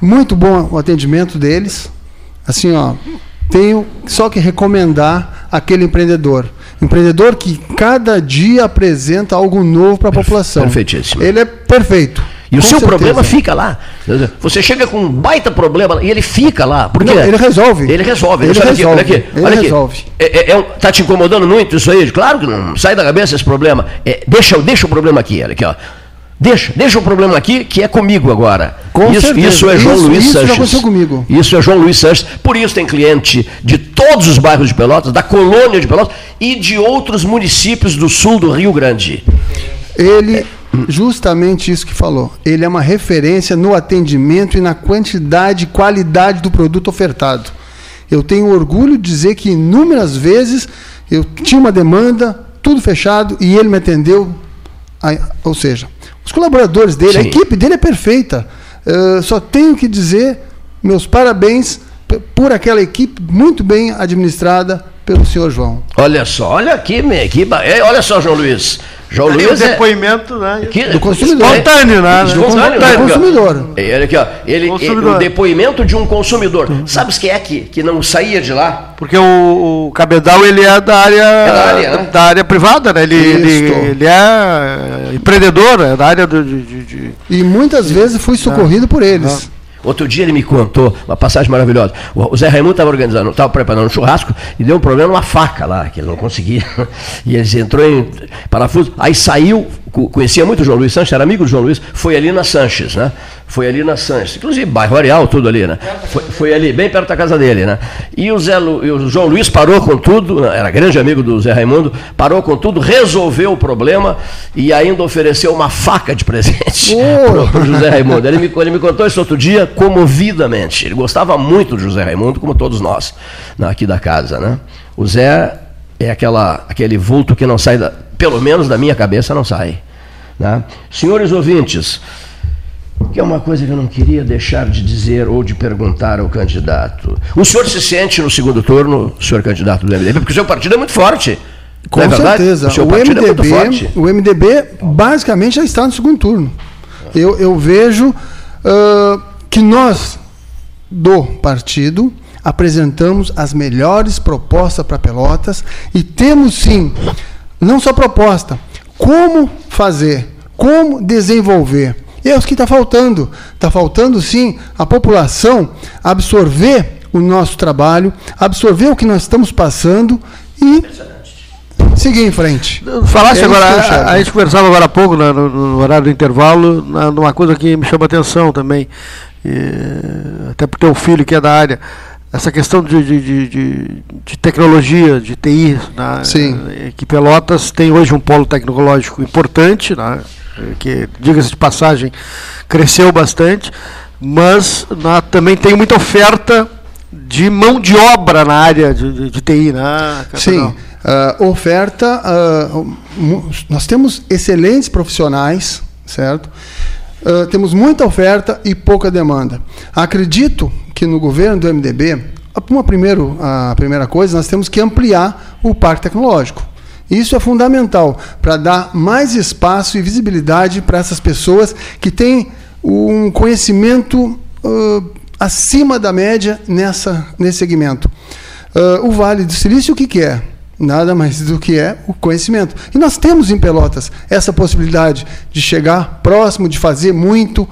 Speaker 2: Muito bom o atendimento deles. Assim, ó, tenho só que recomendar aquele empreendedor. Empreendedor que cada dia apresenta algo novo para a população.
Speaker 3: Perfeitíssimo.
Speaker 2: Ele é perfeito.
Speaker 3: E o seu certeza. problema fica lá. Você chega com um baita problema e ele fica lá. Porque
Speaker 2: Não, ele resolve.
Speaker 3: Ele resolve.
Speaker 2: Ele resolve. Aqui, olha aqui.
Speaker 3: Ele olha resolve. É, é, é, tá te incomodando muito isso aí? Claro que não. Sai da cabeça esse problema. É, deixa, deixa o problema aqui, olha aqui, ó. Deixa, deixa o problema aqui, que é comigo agora.
Speaker 2: Com
Speaker 3: isso,
Speaker 2: certeza.
Speaker 3: isso é João
Speaker 2: isso,
Speaker 3: Luiz
Speaker 2: isso
Speaker 3: Sanches.
Speaker 2: Já aconteceu comigo.
Speaker 3: Isso é João Luiz Sanches. Por isso tem cliente de todos os bairros de Pelotas, da colônia de Pelotas e de outros municípios do sul do Rio Grande.
Speaker 2: Ele Justamente isso que falou. Ele é uma referência no atendimento e na quantidade e qualidade do produto ofertado. Eu tenho orgulho de dizer que inúmeras vezes eu tinha uma demanda, tudo fechado, e ele me atendeu. Ou seja, os colaboradores dele, Sim. a equipe dele é perfeita. Uh, só tenho que dizer meus parabéns por aquela equipe muito bem administrada pelo senhor João.
Speaker 3: Olha só, olha aqui, minha equipe. Olha só, João Luiz. João
Speaker 1: Ali
Speaker 3: Luiz.
Speaker 1: O é depoimento, né?
Speaker 3: Que,
Speaker 2: do consumidor.
Speaker 1: Espontâneo, né?
Speaker 2: Espontâneo, do consumidor.
Speaker 3: Ele aqui, ó. Ele, consumidor. o depoimento de um consumidor. Sabes quem é que, que não saía de lá?
Speaker 1: Porque o, o Cabedal ele é da área, é da, área né? da área privada, né? Ele, ele, ele, é empreendedor, é da área de, de, de...
Speaker 2: E muitas vezes fui socorrido por eles.
Speaker 3: Outro dia ele me contou uma passagem maravilhosa. O Zé Raimundo estava organizando, estava preparando um churrasco e deu um problema numa faca lá, que ele não conseguia. E ele entrou em parafuso. Aí saiu, conhecia muito o João Luiz Sanches, era amigo do João Luiz, foi ali na Sanches, né? Foi ali na Sanches, inclusive bairro Areal, tudo ali, né? Foi, foi, ali, bem perto da casa dele, né? E o, Zé Lu, e o João Luiz parou com tudo, era grande amigo do Zé Raimundo, parou com tudo, resolveu o problema e ainda ofereceu uma faca de presente oh. para o José Raimundo. Ele me, ele me contou isso outro dia comovidamente. Ele gostava muito do José Raimundo, como todos nós, né, aqui da casa, né? O Zé é aquela, aquele vulto que não sai da, Pelo menos da minha cabeça não sai. Né? Senhores ouvintes, que é uma coisa que eu não queria deixar de dizer ou de perguntar ao candidato. O senhor se sente no segundo turno, senhor candidato do MDB, porque o seu partido é muito forte.
Speaker 2: Com é certeza. O, o MDB, é o MDB basicamente já está no segundo turno. Eu, eu vejo uh, que nós, do partido, apresentamos as melhores propostas para Pelotas e temos sim, não só proposta, como fazer, como desenvolver. E é o que está faltando. Está faltando, sim, a população absorver o nosso trabalho, absorver o que nós estamos passando e seguir em frente.
Speaker 1: Falasse é agora, a, gente conversava agora há pouco, no, no horário do intervalo, numa coisa que me chama atenção também, e, até porque o filho que é da área essa questão de, de, de, de, tecnologia, de TI, né?
Speaker 2: Sim.
Speaker 1: que Pelotas tem hoje um polo tecnológico importante, né? que, diga-se de passagem, cresceu bastante, mas né, também tem muita oferta de mão de obra na área de, de TI. Né,
Speaker 2: Sim, uh, oferta, uh, nós temos excelentes profissionais, certo? Uh, temos muita oferta e pouca demanda. Acredito que no governo do MDB, uma primeiro, a primeira coisa, nós temos que ampliar o parque tecnológico. Isso é fundamental para dar mais espaço e visibilidade para essas pessoas que têm um conhecimento uh, acima da média nessa, nesse segmento. Uh, o Vale do Silício, o que, que é? nada mais do que é o conhecimento. E nós temos em Pelotas essa possibilidade de chegar próximo, de fazer muito,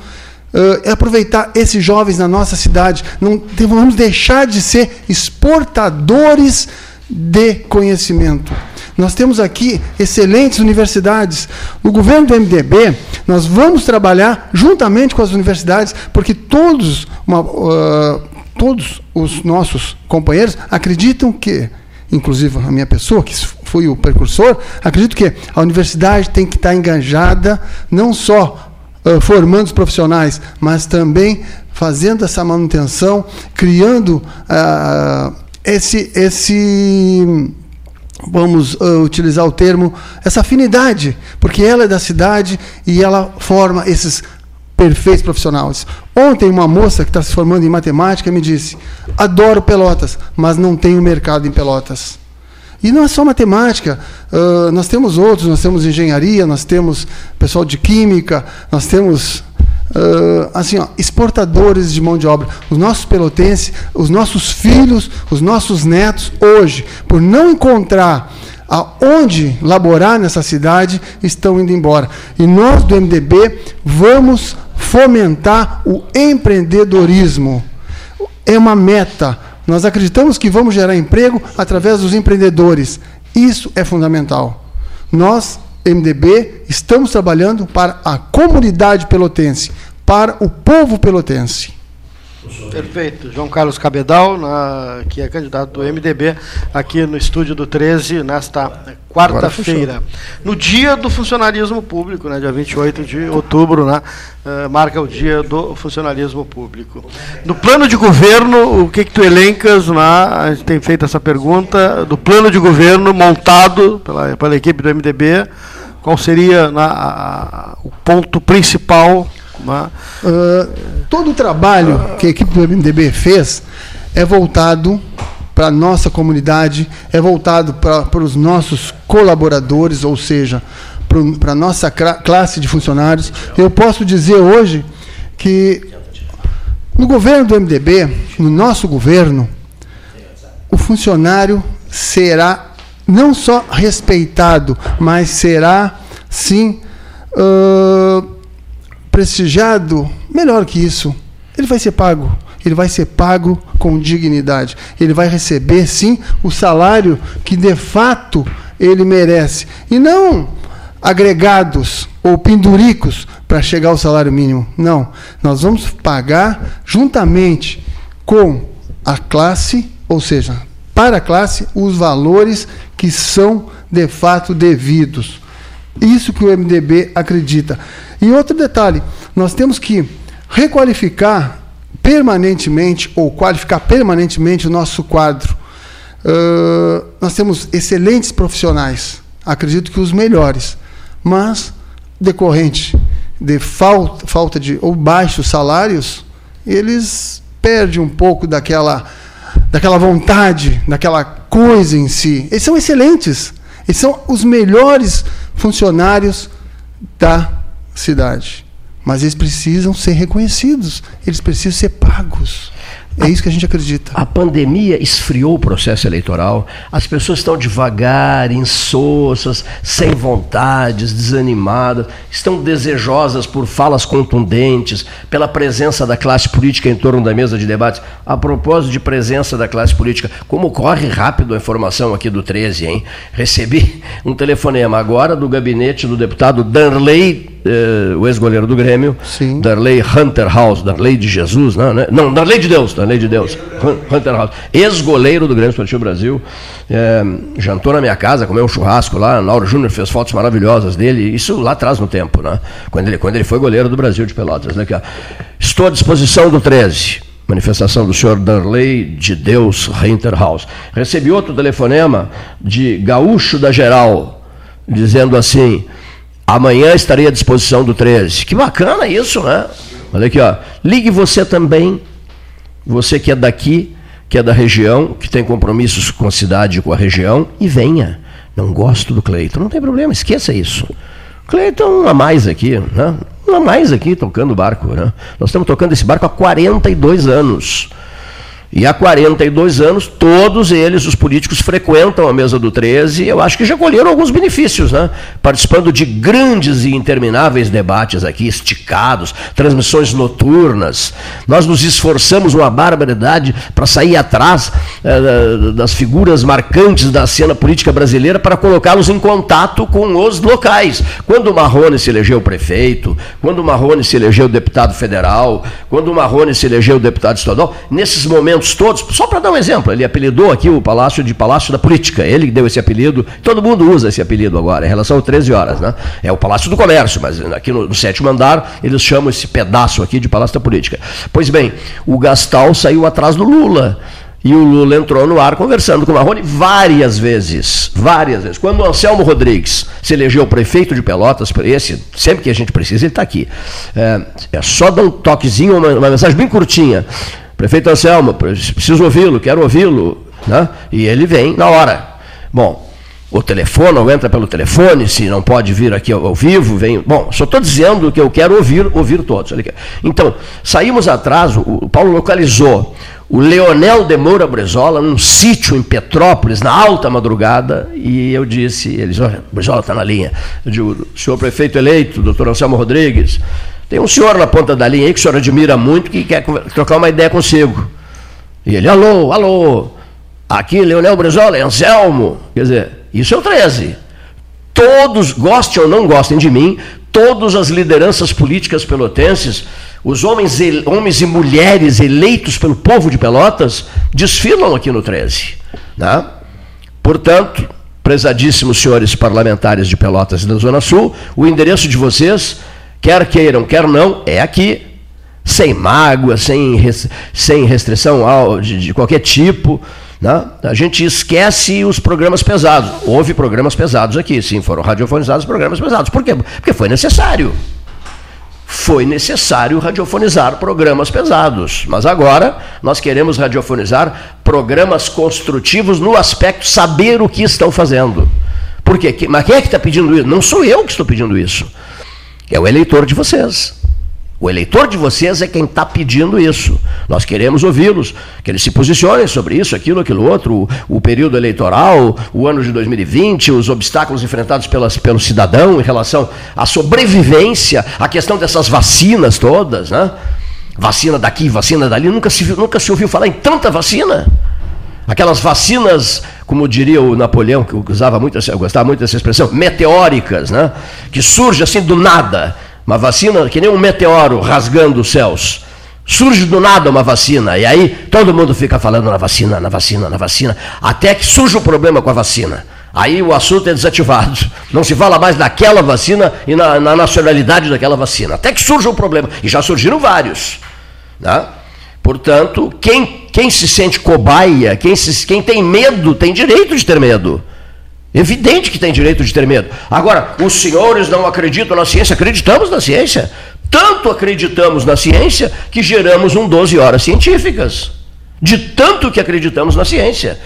Speaker 2: uh, aproveitar esses jovens na nossa cidade. Não vamos deixar de ser exportadores de conhecimento. Nós temos aqui excelentes universidades. No governo do MDB, nós vamos trabalhar juntamente com as universidades, porque todos, uma, uh, todos os nossos companheiros acreditam que inclusive a minha pessoa, que fui o precursor, acredito que a universidade tem que estar engajada, não só formando os profissionais, mas também fazendo essa manutenção, criando uh, esse, esse vamos uh, utilizar o termo, essa afinidade, porque ela é da cidade e ela forma esses perfeitos profissionais. Ontem, uma moça que está se formando em matemática me disse: adoro Pelotas, mas não tenho mercado em Pelotas. E não é só matemática, uh, nós temos outros, nós temos engenharia, nós temos pessoal de química, nós temos uh, assim, ó, exportadores de mão de obra. Os nossos pelotenses, os nossos filhos, os nossos netos, hoje, por não encontrar aonde laborar nessa cidade, estão indo embora. E nós do MDB vamos fomentar o empreendedorismo. É uma meta. Nós acreditamos que vamos gerar emprego através dos empreendedores. Isso é fundamental. Nós, MDB, estamos trabalhando para a comunidade pelotense, para o povo pelotense.
Speaker 1: Perfeito. João Carlos Cabedal, na, que é candidato do MDB, aqui no estúdio do 13, nesta quarta-feira. No dia do funcionalismo público, né, dia 28 de outubro, né, uh, marca o dia do funcionalismo público. No plano de governo, o que, que tu elencas? Né, a gente tem feito essa pergunta. Do plano de governo montado pela, pela equipe do MDB, qual seria né, a, o ponto principal
Speaker 2: Uh, todo o trabalho que a equipe do MDB fez é voltado para a nossa comunidade, é voltado para os nossos colaboradores, ou seja, para a nossa classe de funcionários. Eu posso dizer hoje que no governo do MDB, no nosso governo, o funcionário será não só respeitado, mas será sim. Uh, prestigiado, melhor que isso, ele vai ser pago. Ele vai ser pago com dignidade. Ele vai receber, sim, o salário que de fato ele merece. E não agregados ou penduricos para chegar ao salário mínimo. Não. Nós vamos pagar juntamente com a classe, ou seja, para a classe, os valores que são de fato devidos. Isso que o MDB acredita. E outro detalhe, nós temos que requalificar permanentemente ou qualificar permanentemente o nosso quadro. Uh, nós temos excelentes profissionais. acredito que os melhores. Mas, decorrente de falta, falta de ou baixos salários, eles perdem um pouco daquela, daquela vontade, daquela coisa em si. Eles são excelentes. Eles são os melhores funcionários da cidade. Mas eles precisam ser reconhecidos, eles precisam ser pagos. É isso que a gente acredita.
Speaker 3: A pandemia esfriou o processo eleitoral. As pessoas estão devagar, insossas, sem vontades, desanimadas, estão desejosas por falas contundentes, pela presença da classe política em torno da mesa de debates. A propósito de presença da classe política, como corre rápido a informação aqui do 13, hein? Recebi um telefonema agora do gabinete do deputado Danley eh, o ex-goleiro do Grêmio,
Speaker 2: Sim.
Speaker 3: Darley Hunter House, Darley de Jesus, não, né? não Darley de Deus, Darley de Deus, Hunter House, ex-goleiro do Grêmio Esportivo Brasil, é, jantou na minha casa, comeu um churrasco lá, Lauro Júnior fez fotos maravilhosas dele, isso lá atrás no tempo, né? quando, ele, quando ele foi goleiro do Brasil de Pelotas. Né? Estou à disposição do 13. Manifestação do senhor Darley de Deus House. Recebi outro telefonema de Gaúcho da Geral, dizendo assim: Amanhã estarei à disposição do 13. Que bacana isso, né? Olha aqui, ó. Ligue você também, você que é daqui, que é da região, que tem compromissos com a cidade e com a região, e venha. Não gosto do Cleiton, não tem problema, esqueça isso. Cleiton a mais aqui, né? Um a mais aqui tocando barco, né? Nós estamos tocando esse barco há 42 anos. E há 42 anos, todos eles, os políticos, frequentam a mesa do 13 e eu acho que já colheram alguns benefícios, né? Participando de grandes e intermináveis debates aqui, esticados, transmissões noturnas. Nós nos esforçamos uma barbaridade para sair atrás eh, das figuras marcantes da cena política brasileira para colocá-los em contato com os locais. Quando o Marrone se elegeu prefeito, quando o Marrone se elegeu deputado federal, quando o Marrone se elegeu deputado estadual, nesses momentos todos, só para dar um exemplo, ele apelidou aqui o Palácio de Palácio da Política, ele deu esse apelido, todo mundo usa esse apelido agora, em relação ao 13 horas, né? É o Palácio do Comércio, mas aqui no, no sétimo andar eles chamam esse pedaço aqui de Palácio da Política. Pois bem, o Gastal saiu atrás do Lula. E o Lula entrou no ar conversando com o Marrone várias vezes. Várias vezes. Quando o Anselmo Rodrigues se elegeu prefeito de Pelotas, esse, sempre que a gente precisa, ele está aqui. É, é, só dar um toquezinho, uma, uma mensagem bem curtinha. Prefeito Anselmo, preciso ouvi-lo, quero ouvi-lo. Né? E ele vem na hora. Bom, o telefone, ou entra pelo telefone, se não pode vir aqui ao, vivo, vem. Bom, só estou dizendo que eu quero ouvir, ouvir todos. Então, saímos atrás, o Paulo localizou o Leonel de Moura Brezola num sítio em Petrópolis, na alta madrugada, e eu disse, eles, olha, Brezola está na linha. Eu digo, senhor prefeito eleito, doutor Anselmo Rodrigues, tem um senhor na ponta da linha aí que o senhor admira muito que quer trocar uma ideia consigo. E ele, alô, alô, aqui Leonel Brizola, Anselmo. Quer dizer, isso é o 13. Todos, gostem ou não gostem de mim, todas as lideranças políticas pelotenses, os homens, homens e mulheres eleitos pelo povo de Pelotas, desfilam aqui no 13. Né? Portanto, prezadíssimos senhores parlamentares de Pelotas e da Zona Sul, o endereço de vocês Quer queiram, quer não, é aqui. Sem mágoa, sem, sem restrição de, de qualquer tipo. Né? A gente esquece os programas pesados. Houve programas pesados aqui, sim, foram radiofonizados programas pesados. Por quê? Porque foi necessário. Foi necessário radiofonizar programas pesados. Mas agora nós queremos radiofonizar programas construtivos no aspecto saber o que estão fazendo. Por quê? Mas quem é que está pedindo isso? Não sou eu que estou pedindo isso. É o eleitor de vocês. O eleitor de vocês é quem está pedindo isso. Nós queremos ouvi-los, que eles se posicionem sobre isso, aquilo, aquilo outro, o, o, período eleitoral, o ano de 2020, os obstáculos enfrentados pelas, pelo cidadão em relação à sobrevivência, a questão dessas vacinas todas, né? Vacina daqui, vacina dali, nunca se, nunca se ouviu falar em tanta vacina. Aquelas vacinas, como diria o Napoleão, que usava muito, eu gostava muito dessa expressão, meteóricas, né? que surge assim do nada. Uma vacina que nem um meteoro rasgando os céus. Surge do nada uma vacina, e aí todo mundo fica falando na vacina, na vacina, na vacina, até que surge o problema com a vacina. Aí o assunto é desativado. Não se fala mais daquela vacina e na, na nacionalidade daquela vacina. Até que surge o problema. E já surgiram vários. Né? Portanto, quem, quem se sente cobaia, quem, se, quem tem medo, tem direito de ter medo. Evidente que tem direito de ter medo. Agora, os senhores não acreditam na ciência? Acreditamos na ciência. Tanto acreditamos na ciência que geramos um 12 horas científicas. De tanto que acreditamos na ciência.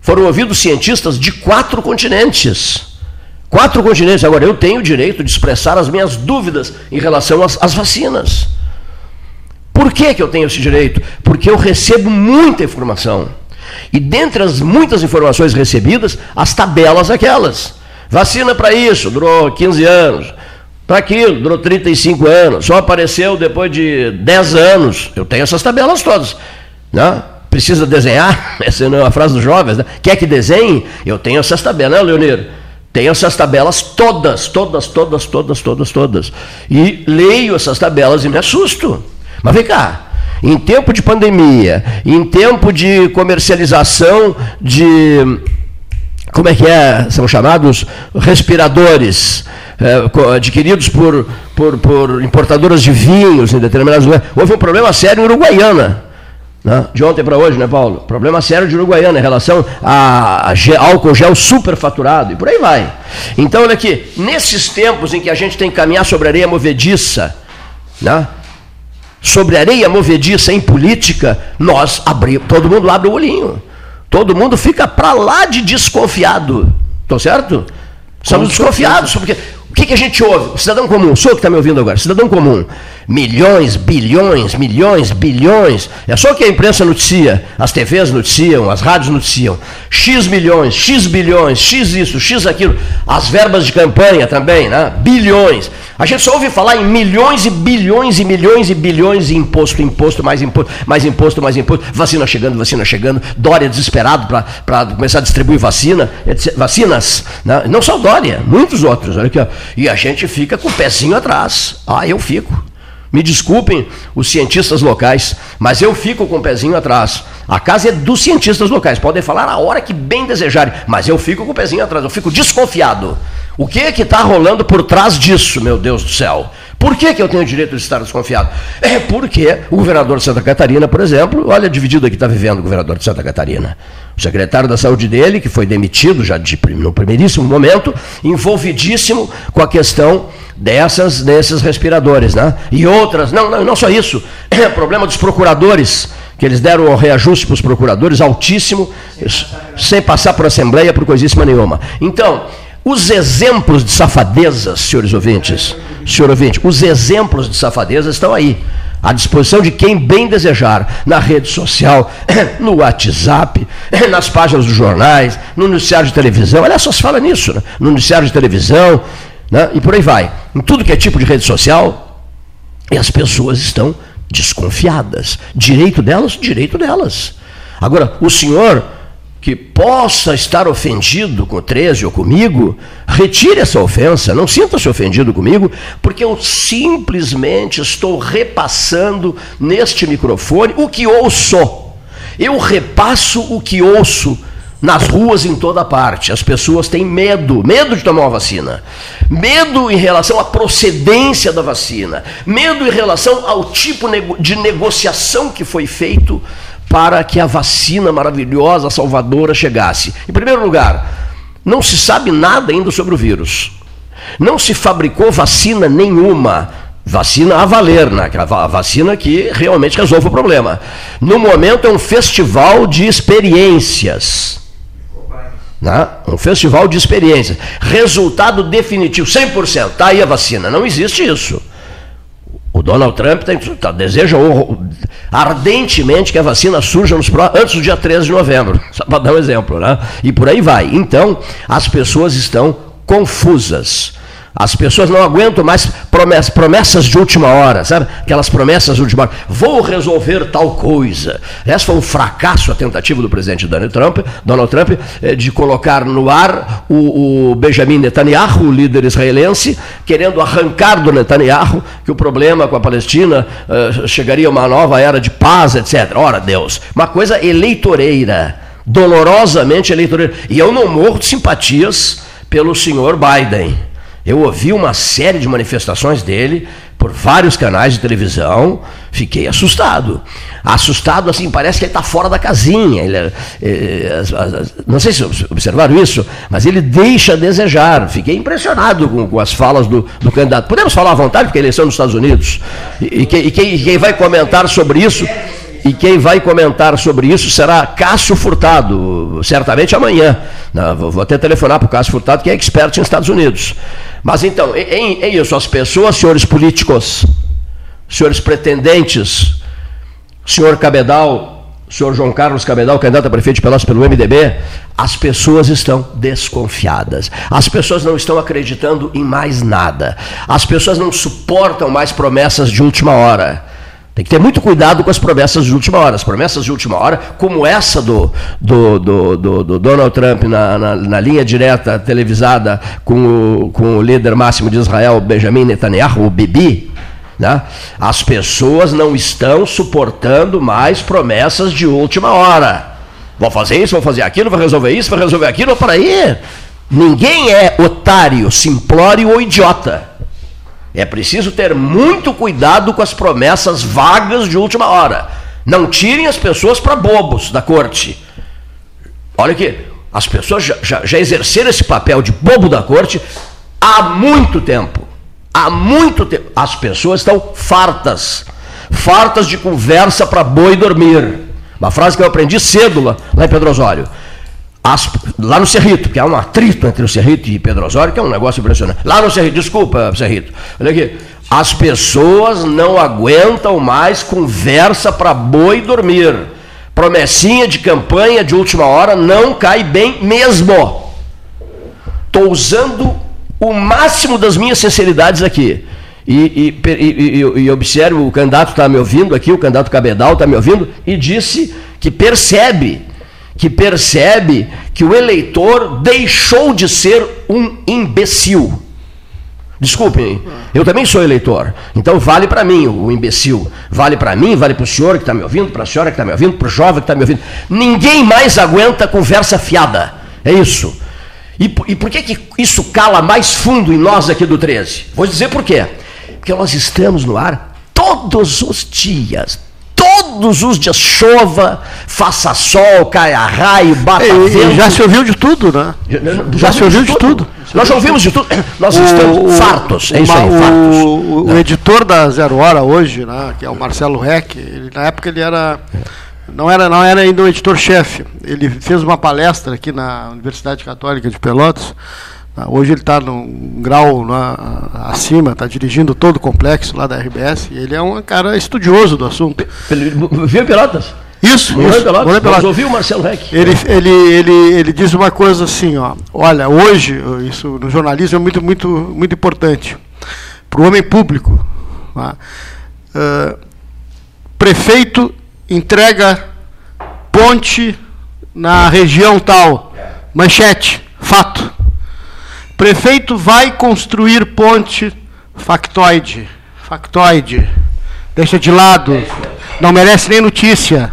Speaker 3: Foram ouvidos cientistas de quatro continentes. Quatro continentes. Agora, eu tenho o direito de expressar as minhas dúvidas em relação às, às vacinas. Por que, que eu tenho esse direito? Porque eu recebo muita informação. E dentre as muitas informações recebidas, as tabelas aquelas. Vacina para isso, durou 15 anos. Para aquilo, durou 35 anos. Só apareceu depois de 10 anos. Eu tenho essas tabelas todas. Né? Precisa desenhar? Essa não é uma frase dos jovens. Né? Quer que desenhe? Eu tenho essas tabelas, né, Leonir? Tenho essas tabelas todas, todas, todas, todas, todas, todas. E leio essas tabelas e me assusto. Mas vem cá, em tempo de pandemia, em tempo de comercialização de. Como é que é? São chamados respiradores. É, adquiridos por, por, por, importadoras de vinhos em determinados lugares. Houve um problema sério em Uruguaiana. Né? De ontem para hoje, né, Paulo? Problema sério de Uruguaiana em relação a, a álcool gel superfaturado e por aí vai. Então, olha aqui, nesses tempos em que a gente tem que caminhar sobre areia movediça, né? Sobre areia movediça em política, nós abrimos, todo mundo abre o olhinho. Todo mundo fica para lá de desconfiado. Estou certo? Estamos desconfiados, porque o que, que a gente ouve? O cidadão comum, o senhor que está me ouvindo agora, cidadão comum, milhões, bilhões, milhões, bilhões, é só que a imprensa noticia, as TVs noticiam, as rádios noticiam, X milhões, X bilhões, X isso, X aquilo, as verbas de campanha também, né? bilhões. A gente só ouve falar em milhões e bilhões e milhões e bilhões de imposto, imposto, mais imposto, mais imposto, mais imposto, vacina chegando, vacina chegando, Dória desesperado para começar a distribuir vacina, vacinas, né? não só Dória, muitos outros, olha aqui, ó. e a gente fica com o pezinho atrás. Ah, eu fico. Me desculpem os cientistas locais, mas eu fico com o pezinho atrás. A casa é dos cientistas locais, podem falar a hora que bem desejarem, mas eu fico com o pezinho atrás, eu fico desconfiado. O que é que está rolando por trás disso, meu Deus do céu? Por que, que eu tenho o direito de estar desconfiado? É porque o governador de Santa Catarina, por exemplo, olha a dividida que está vivendo o governador de Santa Catarina. O secretário da saúde dele, que foi demitido já de, no primeiríssimo momento, envolvidíssimo com a questão dessas, desses respiradores, né? E outras, não, não, não só isso, é problema dos procuradores, que eles deram um reajuste para os procuradores altíssimo, sem passar por assembleia, por coisíssima nenhuma. Então, os exemplos de safadezas, senhores ouvintes, senhor ouvinte, os exemplos de safadezas estão aí, à disposição de quem bem desejar, na rede social, no WhatsApp, nas páginas dos jornais, no noticiário de televisão. Aliás, só se fala nisso, né? no noticiário de televisão, né? e por aí vai. Em tudo que é tipo de rede social, e as pessoas estão desconfiadas. Direito delas, direito delas. Agora, o senhor que possa estar ofendido com o 13 ou comigo, retire essa ofensa, não sinta-se ofendido comigo, porque eu simplesmente estou repassando neste microfone o que ouço. Eu repasso o que ouço nas ruas em toda parte. As pessoas têm medo, medo de tomar uma vacina, medo em relação à procedência da vacina, medo em relação ao tipo de negociação que foi feito para que a vacina maravilhosa, salvadora, chegasse? Em primeiro lugar, não se sabe nada ainda sobre o vírus. Não se fabricou vacina nenhuma. Vacina a valer, né? a vacina que realmente resolve o problema. No momento é um festival de experiências. Né? Um festival de experiências. Resultado definitivo, 100%. Está aí a vacina. Não existe isso. O Donald Trump tem, tá, deseja ardentemente que a vacina surja nos, antes do dia 13 de novembro, só para dar um exemplo, né? E por aí vai. Então, as pessoas estão confusas. As pessoas não aguentam mais promessas, promessas de última hora, sabe? Aquelas promessas de última hora. Vou resolver tal coisa. Essa foi um fracasso a tentativa do presidente Donald Trump, Donald Trump eh, de colocar no ar o, o Benjamin Netanyahu, o líder israelense, querendo arrancar do Netanyahu que o problema com a Palestina uh, chegaria a uma nova era de paz, etc. Ora, Deus, uma coisa eleitoreira, dolorosamente eleitoreira. E eu não morro de simpatias pelo senhor Biden. Eu ouvi uma série de manifestações dele por vários canais de televisão, fiquei assustado. Assustado, assim, parece que ele está fora da casinha. Ele, é, é, não sei se observaram isso, mas ele deixa a desejar. Fiquei impressionado com, com as falas do, do, candidato. Podemos falar à vontade, porque a eleição nos Estados Unidos. E, e, quem, e quem, vai comentar sobre isso e quem vai comentar sobre isso será Cássio Furtado, certamente amanhã. Vou até telefonar para o Cássio Furtado, que é expert em Estados Unidos. Mas então, é isso, as pessoas, senhores políticos, senhores pretendentes, senhor Cabedal, senhor João Carlos Cabedal, candidato a prefeito de Pelotas pelo MDB, as pessoas estão desconfiadas. As pessoas não estão acreditando em mais nada. As pessoas não suportam mais promessas de última hora. Tem que ter muito cuidado com as promessas de última hora. As promessas de última hora, como essa do, do, do, do, do Donald Trump na, na, na, linha direta televisada com o, com o líder máximo de Israel, Benjamin Netanyahu, o Bibi, né? as pessoas não estão suportando mais promessas de última hora. Vou fazer isso, vou fazer aquilo, vou resolver isso, vou resolver aquilo. Para aí, ninguém é otário, simplório ou idiota. É preciso ter muito cuidado com as promessas vagas de última hora. Não tirem as pessoas para bobos da corte. Olha aqui, as pessoas já, já, já exerceram esse papel de bobo da corte há muito tempo. Há muito tempo. As pessoas estão fartas. Fartas de conversa para boi dormir. Uma frase que eu aprendi cedo lá, lá em Pedro Osório. As, lá no Cerrito, que há um atrito entre o Cerrito e Pedro Osório, que é um negócio impressionante. Lá no Cerrito, desculpa, Cerrito. Olha aqui. As pessoas não aguentam mais conversa para boi dormir. Promessinha de campanha de última hora não cai bem mesmo. Estou usando o máximo das minhas sinceridades aqui. E, e, e, e observe, o candidato está me ouvindo aqui, o candidato Cabedal está me ouvindo, e disse que percebe que percebe que o eleitor deixou de ser um imbecil. Desculpem, eu também sou eleitor. Então vale para mim o imbecil. Vale para mim, vale para o senhor que está me ouvindo, para a senhora que está me ouvindo, para o jovem que está me ouvindo. Ninguém mais aguenta conversa fiada. É isso. E, e por que, que isso cala mais fundo em nós aqui do 13? Vou dizer por quê. Porque nós estamos no ar todos os dias, todos os dias chova, faça sol, caia raio, bata e, vento.
Speaker 1: já se ouviu de tudo, né? Já, já, já se ouviu de tudo. tudo.
Speaker 3: Nós ouvimos de tudo. Nós o, estamos fartos. É isso aí, fartos.
Speaker 1: O, o, editor da Zero Hora hoje, né, que é o Marcelo Reck, ele, na época ele era não era não era ainda o editor-chefe. Ele fez uma palestra aqui na Universidade Católica de Pelotas hoje ele está num grau né, acima, está dirigindo todo o complexo lá da RBS. E ele é um cara estudioso do assunto.
Speaker 3: Viu Pelotas?
Speaker 1: Isso,
Speaker 3: isso. Pelotas. Pelotas. ouviu o Marcelo Reck.
Speaker 1: Ele, ele, ele, ele diz uma coisa assim, ó. Olha, hoje, isso no jornalismo é muito, muito, muito importante. Para o homem público. Uh, prefeito entrega ponte na região tal. Manchete, fato. Prefeito vai construir ponte factoide. Factoide. Deixa de lado. Não merece nem notícia.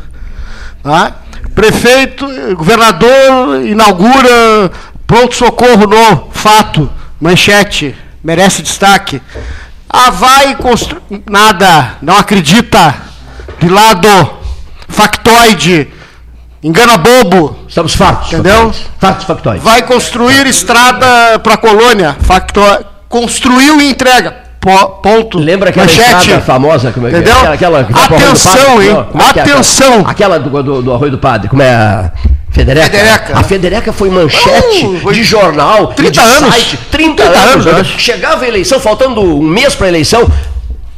Speaker 1: Tá? Prefeito, governador inaugura pronto-socorro no fato. Manchete. Merece destaque. Ah, vai construir. Nada. Não acredita. De lado. Factoide. Engana bobo.
Speaker 3: Estamos fartos.
Speaker 1: Entendeu?
Speaker 3: Fatos factóides.
Speaker 1: Vai construir estrada para a colônia. Construiu e entrega. ponto.
Speaker 3: Lembra aquela Manchete. famosa? Como
Speaker 1: é, é? Entendeu? Aquela, aquela
Speaker 3: Atenção,
Speaker 1: hein? É Atenção.
Speaker 3: É aquela do, do, do Arroio do Padre. Como é a... Federeca. Federeca. A Federeca foi manchete foi de jornal,
Speaker 1: 30 de anos.
Speaker 3: site, 30, 30 anos. anos Chegava a eleição, faltando um mês para a eleição,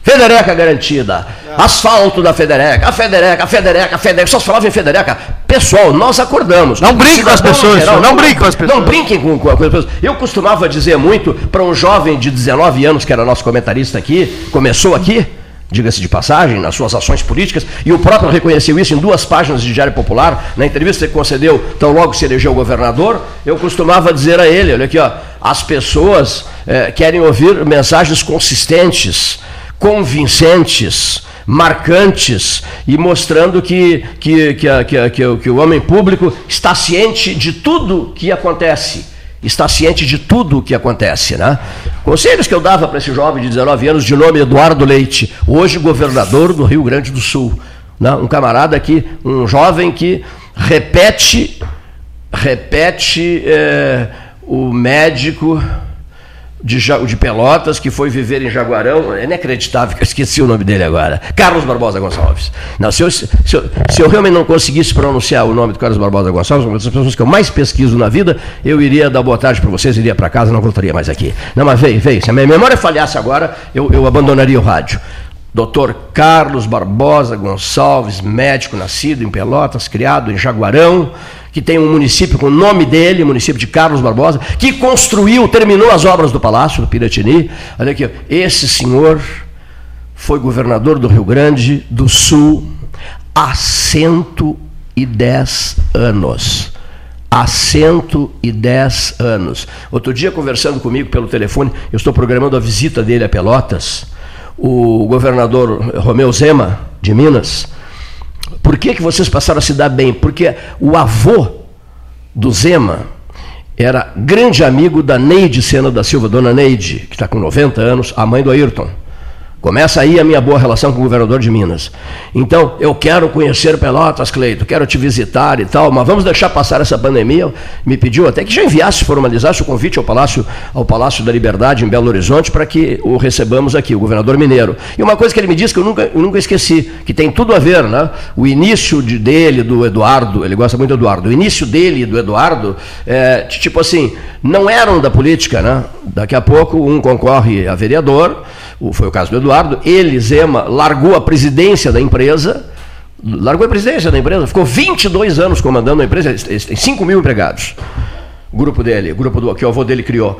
Speaker 3: Federeca garantida. Asfalto da Federeca, a Federeca, a Federeca, a Federeca. Só se falava em Federeca. Pessoal, nós acordamos.
Speaker 1: Não brinquem com as pessoas. Geral, não, não brinquem com as pessoas.
Speaker 3: Não brinquem com, com as pessoas. Eu costumava dizer muito para um jovem de 19 anos, que era nosso comentarista aqui, começou aqui, diga-se de passagem, nas suas ações políticas, e o próprio reconheceu isso em duas páginas de Diário Popular, na entrevista que concedeu tão logo se elegeu governador, eu costumava dizer a ele, olha aqui, ó, as pessoas é, querem ouvir mensagens consistentes, convincentes, marcantes e mostrando que, que, que, que, que, que o homem público está ciente de tudo que acontece está ciente de tudo o que acontece. Né? Conselhos que eu dava para esse jovem de 19 anos, de nome Eduardo Leite, hoje governador do Rio Grande do Sul. Né? Um camarada que, um jovem que repete, repete é, o médico de, de Pelotas, que foi viver em Jaguarão, é inacreditável que eu esqueci o nome dele agora. Carlos Barbosa Gonçalves. Não, se, eu, se, eu, se eu realmente não conseguisse pronunciar o nome do Carlos Barbosa Gonçalves, uma das pessoas que eu mais pesquiso na vida, eu iria dar boa tarde para vocês, iria para casa, não voltaria mais aqui. Não, mas veio, veio. Se a minha memória falhasse agora, eu, eu abandonaria o rádio. Dr. Carlos Barbosa Gonçalves, médico nascido em Pelotas, criado em Jaguarão, que tem um município com o nome dele, município de Carlos Barbosa, que construiu, terminou as obras do Palácio do Piratini. Olha aqui, esse senhor foi governador do Rio Grande do Sul há 110 anos. Há 110 anos. Outro dia, conversando comigo pelo telefone, eu estou programando a visita dele a Pelotas, o governador Romeu Zema, de Minas, por que, que vocês passaram a se dar bem? Porque o avô do Zema era grande amigo da Neide Sena da Silva, dona Neide, que está com 90 anos, a mãe do Ayrton. Começa aí a minha boa relação com o governador de Minas. Então, eu quero conhecer Pelotas, Cleito, quero te visitar e tal, mas vamos deixar passar essa pandemia. Me pediu até que já enviasse, formalizasse o convite ao Palácio, ao Palácio da Liberdade em Belo Horizonte para que o recebamos aqui, o governador mineiro. E uma coisa que ele me disse que eu nunca, eu nunca esqueci, que tem tudo a ver, né? O início de, dele, do Eduardo, ele gosta muito do Eduardo, o início dele e do Eduardo, é, tipo assim, não eram da política, né? Daqui a pouco um concorre a vereador foi o caso do Eduardo, ele, Zema, largou a presidência da empresa, largou a presidência da empresa, ficou 22 anos comandando a empresa, tem 5 mil empregados. O grupo dele, o grupo do, que o avô dele criou.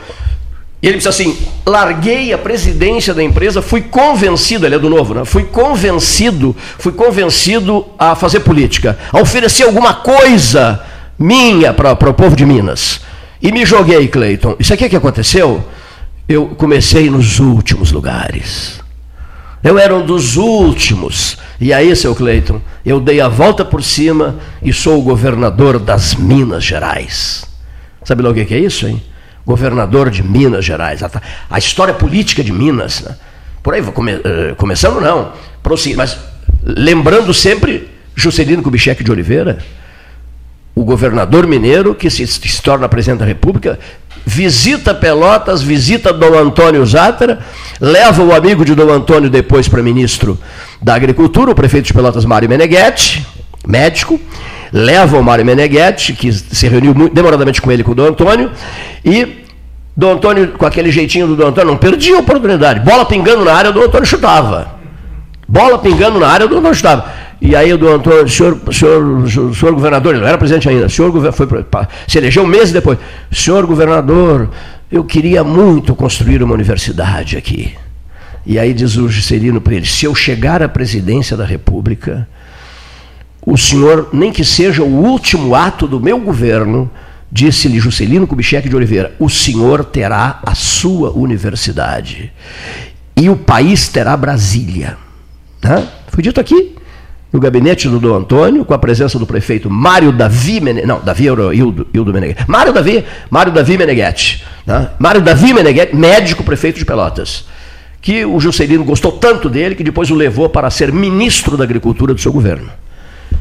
Speaker 3: E ele disse assim: larguei a presidência da empresa, fui convencido, ele é do novo, né? Fui convencido, fui convencido a fazer política, a oferecer alguma coisa minha para o povo de Minas. E me joguei, Cleiton. Isso aqui que aconteceu eu comecei nos últimos lugares. Eu era um dos últimos. E aí, seu Cleiton, eu dei a volta por cima e sou o governador das Minas Gerais. Sabe lá o que é isso, hein? Governador de Minas Gerais. A, história política de Minas. Né? Por aí, come, uh, começando não, mas lembrando sempre Juscelino Kubitschek de Oliveira, o governador mineiro que se, se torna presidente da República, visita Pelotas, visita Dom Antônio Zátera, leva o amigo de Dom Antônio depois para ministro da Agricultura, o prefeito de Pelotas, Mário Meneghetti, médico, leva o Mário Meneghetti, que se reuniu muito, demoradamente com ele com o Dom Antônio, e Dom Antônio, com aquele jeitinho do Dom Antônio, não perdia a oportunidade. Bola pingando na área, o Dom Antônio chutava. Bola pingando na área, o Dom Antônio chutava. E aí o do Antônio, senhor, senhor, senhor governador, ele não era presidente ainda, senhor foi se elegeu um mês depois. Senhor governador, eu queria muito construir uma universidade aqui. E aí diz o Juscelino para ele: se eu chegar à presidência da República, o senhor, nem que seja o último ato do meu governo, disse-lhe Juscelino Kubitschek de Oliveira: o senhor terá a sua universidade. E o país terá Brasília. Tá? Foi dito aqui no gabinete do Dom Antônio, com a presença do prefeito Mário Davi Meneghetti, não, Davi era Hildo, Hildo Meneghetti, Mário Davi, Mário Davi Meneghetti, né? Mário Davi Meneghetti, médico prefeito de Pelotas, que o Juscelino gostou tanto dele que depois o levou para ser ministro da Agricultura do seu governo.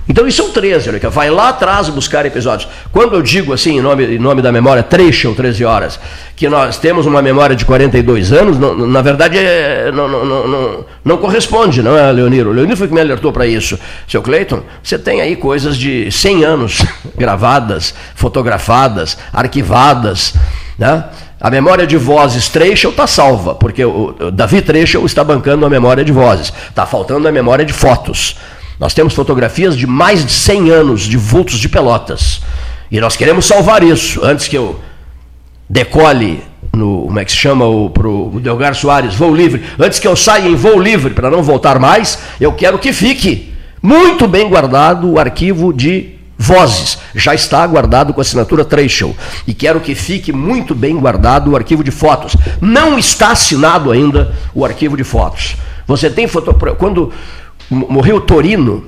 Speaker 3: Então isso são 13, olha, vai lá atrás buscar episódios. Quando eu digo assim, em nome, em nome da memória, trecho 13 horas, que nós temos uma memória de 42 anos, não, na verdade é, não, não, não, não, corresponde, não é, Leoniro? O Leoniro foi que me alertou para isso. Seu Cleiton, você tem aí coisas de 100 anos gravadas, fotografadas, arquivadas, né? A memória de vozes Trecho está salva, porque o Davi Trecho está bancando a memória de vozes. Está faltando a memória de fotos. Nós temos fotografias de mais de 100 anos de vultos de pelotas. E nós queremos salvar isso antes que eu decole no, como é que se chama, para o Delgar Soares, voo livre. Antes que eu saia em voo livre para não voltar mais, eu quero que fique muito bem guardado o arquivo de vozes. Já está guardado com a assinatura Trecho. E quero que fique muito bem guardado o arquivo de fotos. Não está assinado ainda o arquivo de fotos. Você tem foto. Quando morreu Torino,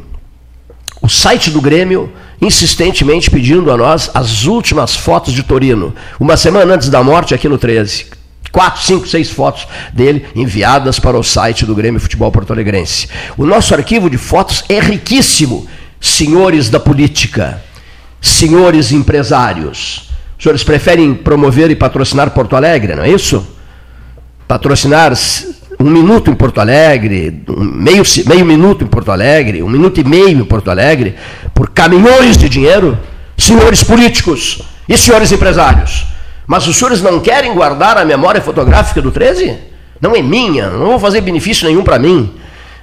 Speaker 3: o site do Grêmio insistentemente pedindo a nós as últimas fotos de Torino, uma semana antes da morte aqui no 13. Quatro, cinco, seis fotos dele enviadas para o site do Grêmio Futebol Porto Alegrense. O nosso arquivo de fotos é riquíssimo, senhores da política, senhores empresários. Os senhores preferem promover e patrocinar Porto Alegre, não é isso? Patrocinar um minuto em Porto Alegre, meio, meio minuto em Porto Alegre, um minuto e meio em Porto Alegre, por caminhões de dinheiro, senhores políticos e senhores empresários. Mas os senhores não querem guardar a memória fotográfica do 13? Não é minha, não vou fazer benefício nenhum para mim.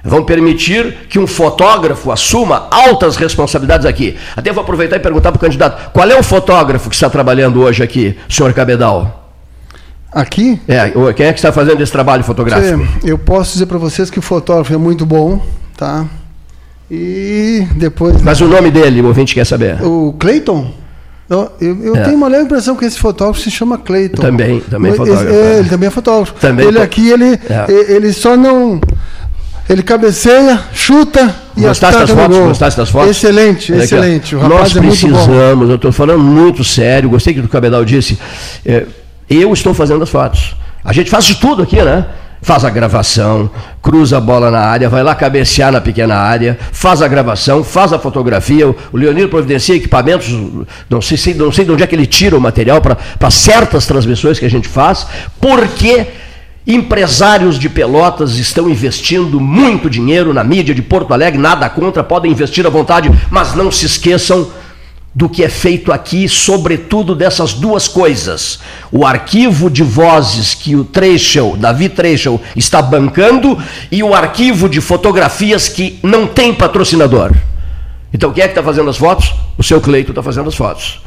Speaker 3: Vão permitir que um fotógrafo assuma altas responsabilidades aqui. Até vou aproveitar e perguntar para o candidato: qual é o fotógrafo que está trabalhando hoje aqui, senhor Cabedal?
Speaker 2: Aqui?
Speaker 3: É, quem é que está fazendo esse trabalho fotográfico?
Speaker 2: Eu posso dizer para vocês que o fotógrafo é muito bom, tá? E depois.
Speaker 3: Mas o nome dele, o ouvinte quer saber.
Speaker 2: O Clayton? Eu, eu, é. tenho uma leve impressão que esse fotógrafo se chama Clayton.
Speaker 3: Também, também é fotógrafo.
Speaker 2: Ele, é, ele também é fotógrafo. Também ele aqui, ele, é. ele só não. Ele cabeceia, chuta e
Speaker 3: Gostaste das fotos? Gostaste das fotos?
Speaker 2: Excelente, excelente.
Speaker 3: Aqui, Nós precisamos, eu estou falando muito sério, gostei que o Cabedal disse. É, eu estou fazendo as fotos. A gente faz de tudo aqui, né? Faz a gravação, cruza a bola na área, vai lá cabecear na pequena área, faz a gravação, faz a fotografia. O Leonir providencia equipamentos, não sei, não sei de onde é que ele tira o material para certas transmissões que a gente faz, porque empresários de Pelotas estão investindo muito dinheiro na mídia de Porto Alegre, nada contra, podem investir à vontade, mas não se esqueçam do que é feito aqui, sobretudo dessas duas coisas. O arquivo de vozes que o Treschel, Davi Treschel, está bancando e o arquivo de fotografias que não tem patrocinador. Então quem é que está fazendo as fotos? O seu Cleito está fazendo as fotos.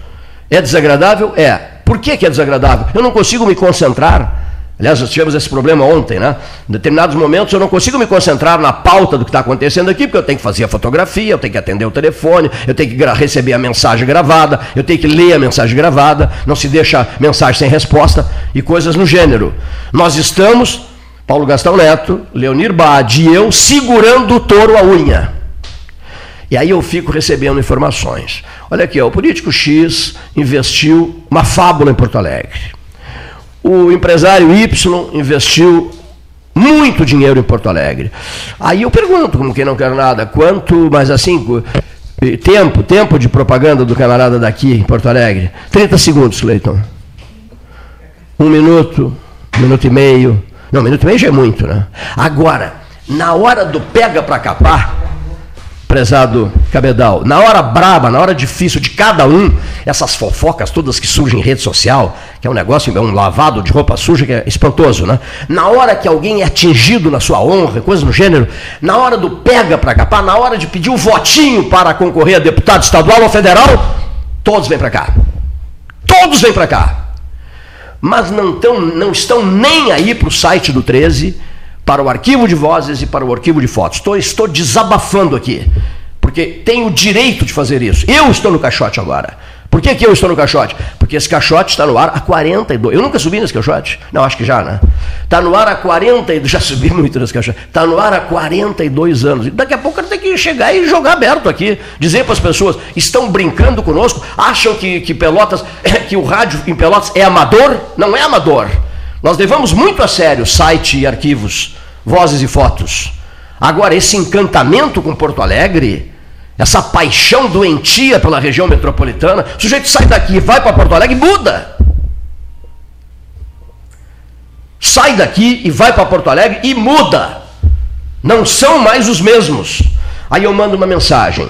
Speaker 3: É desagradável? É. Por que, que é desagradável? Eu não consigo me concentrar Aliás, nós tivemos esse problema ontem, né? Em determinados momentos eu não consigo me concentrar na pauta do que está acontecendo aqui, porque eu tenho que fazer a fotografia, eu tenho que atender o telefone, eu tenho que receber a mensagem gravada, eu tenho que ler a mensagem gravada, não se deixa mensagem sem resposta e coisas no gênero. Nós estamos, Paulo Gastão Neto, Leonir Bade e eu, segurando o touro à unha. E aí eu fico recebendo informações. Olha aqui, ó, o político X investiu uma fábula em Porto Alegre o empresário Y investiu muito dinheiro em Porto Alegre. Aí eu pergunto, como quem não quer nada, quanto, mas assim, tempo, tempo de propaganda do camarada daqui em Porto Alegre? 30 segundos, Cleiton. Um minuto, um minuto e meio. Não, um minuto e meio já é muito, né? Agora, na hora do pega para capar, prezado Cabedal, na hora braba, na hora difícil de cada um, essas fofocas todas que surgem em rede social, que é um negócio, é um lavado de roupa suja que é espantoso, né? Na hora que alguém é atingido na sua honra, coisa do gênero, na hora do pega para capar, na hora de pedir o um votinho para concorrer a deputado estadual ou federal, todos vêm para cá. Todos vêm para cá. Mas não, tão, não estão nem aí para o site do 13 para o arquivo de vozes e para o arquivo de fotos. Estou, estou desabafando aqui, porque tenho o direito de fazer isso. Eu estou no caixote agora. Por que, que eu estou no caixote? Porque esse caixote está no ar há 42. Eu nunca subi nesse caixote. Não, acho que já, né? Está no ar há 42. Já subi muito nesse caixote. Está no ar há 42 anos. Daqui a pouco eu tenho que chegar e jogar aberto aqui. Dizer para as pessoas: estão brincando conosco? Acham que, que Pelotas, que o rádio em Pelotas é amador? Não é amador. Nós levamos muito a sério site e arquivos, vozes e fotos. Agora, esse encantamento com Porto Alegre, essa paixão doentia pela região metropolitana, o sujeito sai daqui, vai para Porto Alegre e muda. Sai daqui e vai para Porto Alegre e muda. Não são mais os mesmos. Aí eu mando uma mensagem,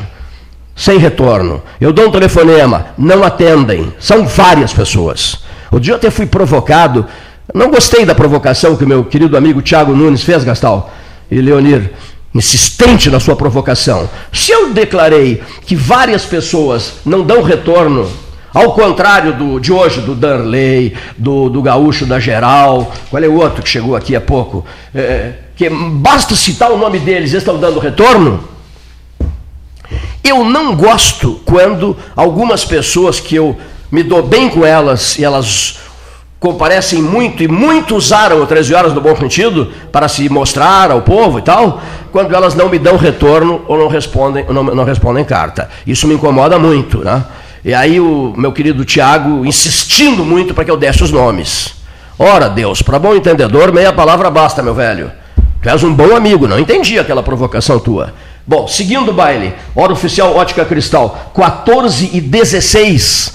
Speaker 3: sem retorno. Eu dou um telefonema, não atendem. São várias pessoas. O dia eu até fui provocado não gostei da provocação que o meu querido amigo Tiago Nunes fez, Gastal e Leonir, insistente na sua provocação. Se eu declarei que várias pessoas não dão retorno, ao contrário do, de hoje, do Danley, do, do Gaúcho da Geral, qual é o outro que chegou aqui há pouco? É, que basta citar o nome deles, eles estão dando retorno? Eu não gosto quando algumas pessoas que eu me dou bem com elas e elas comparecem muito e muito usaram o 13 horas no bom sentido para se mostrar ao povo e tal, quando elas não me dão retorno ou não respondem, ou não, não respondem carta. Isso me incomoda muito, né? E aí o meu querido Tiago insistindo muito para que eu desse os nomes. Ora, Deus, para bom entendedor, meia palavra basta, meu velho. Tu és um bom amigo, não entendi aquela provocação tua. Bom, seguindo o baile, hora oficial Ótica Cristal, 14 e 16.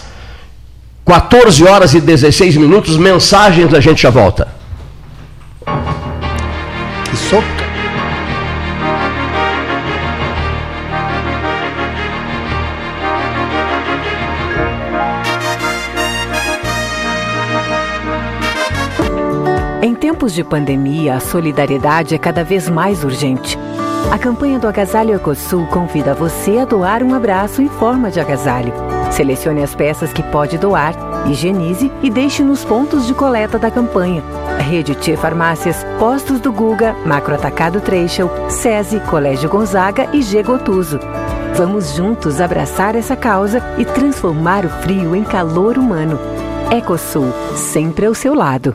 Speaker 3: 14 horas e 16 minutos, mensagens, a gente já volta.
Speaker 2: Que soca.
Speaker 10: Em tempos de pandemia, a solidariedade é cada vez mais urgente. A campanha do Agasalho Ecosul convida você a doar um abraço em forma de agasalho. Selecione as peças que pode doar, higienize e deixe nos pontos de coleta da campanha. Rede T Farmácias, Postos do Guga, Macro Atacado Treixel, SESI, Colégio Gonzaga e G Gotuso. Vamos juntos abraçar essa causa e transformar o frio em calor humano. Ecosul, sempre ao seu lado.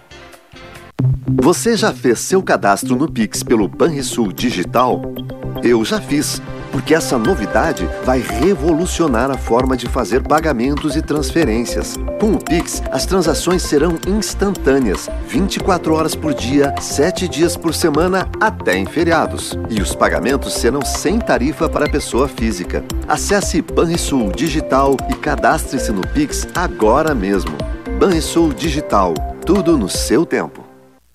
Speaker 6: Você já fez seu cadastro no Pix pelo Banrisul Digital? Eu já fiz, porque essa novidade vai revolucionar a forma de fazer pagamentos e transferências. Com o Pix, as transações serão instantâneas, 24 horas por dia, 7 dias por semana, até em feriados. E os pagamentos serão sem tarifa para pessoa física. Acesse Banrisul Digital e cadastre-se no Pix agora mesmo. Banrisul Digital, tudo no seu tempo.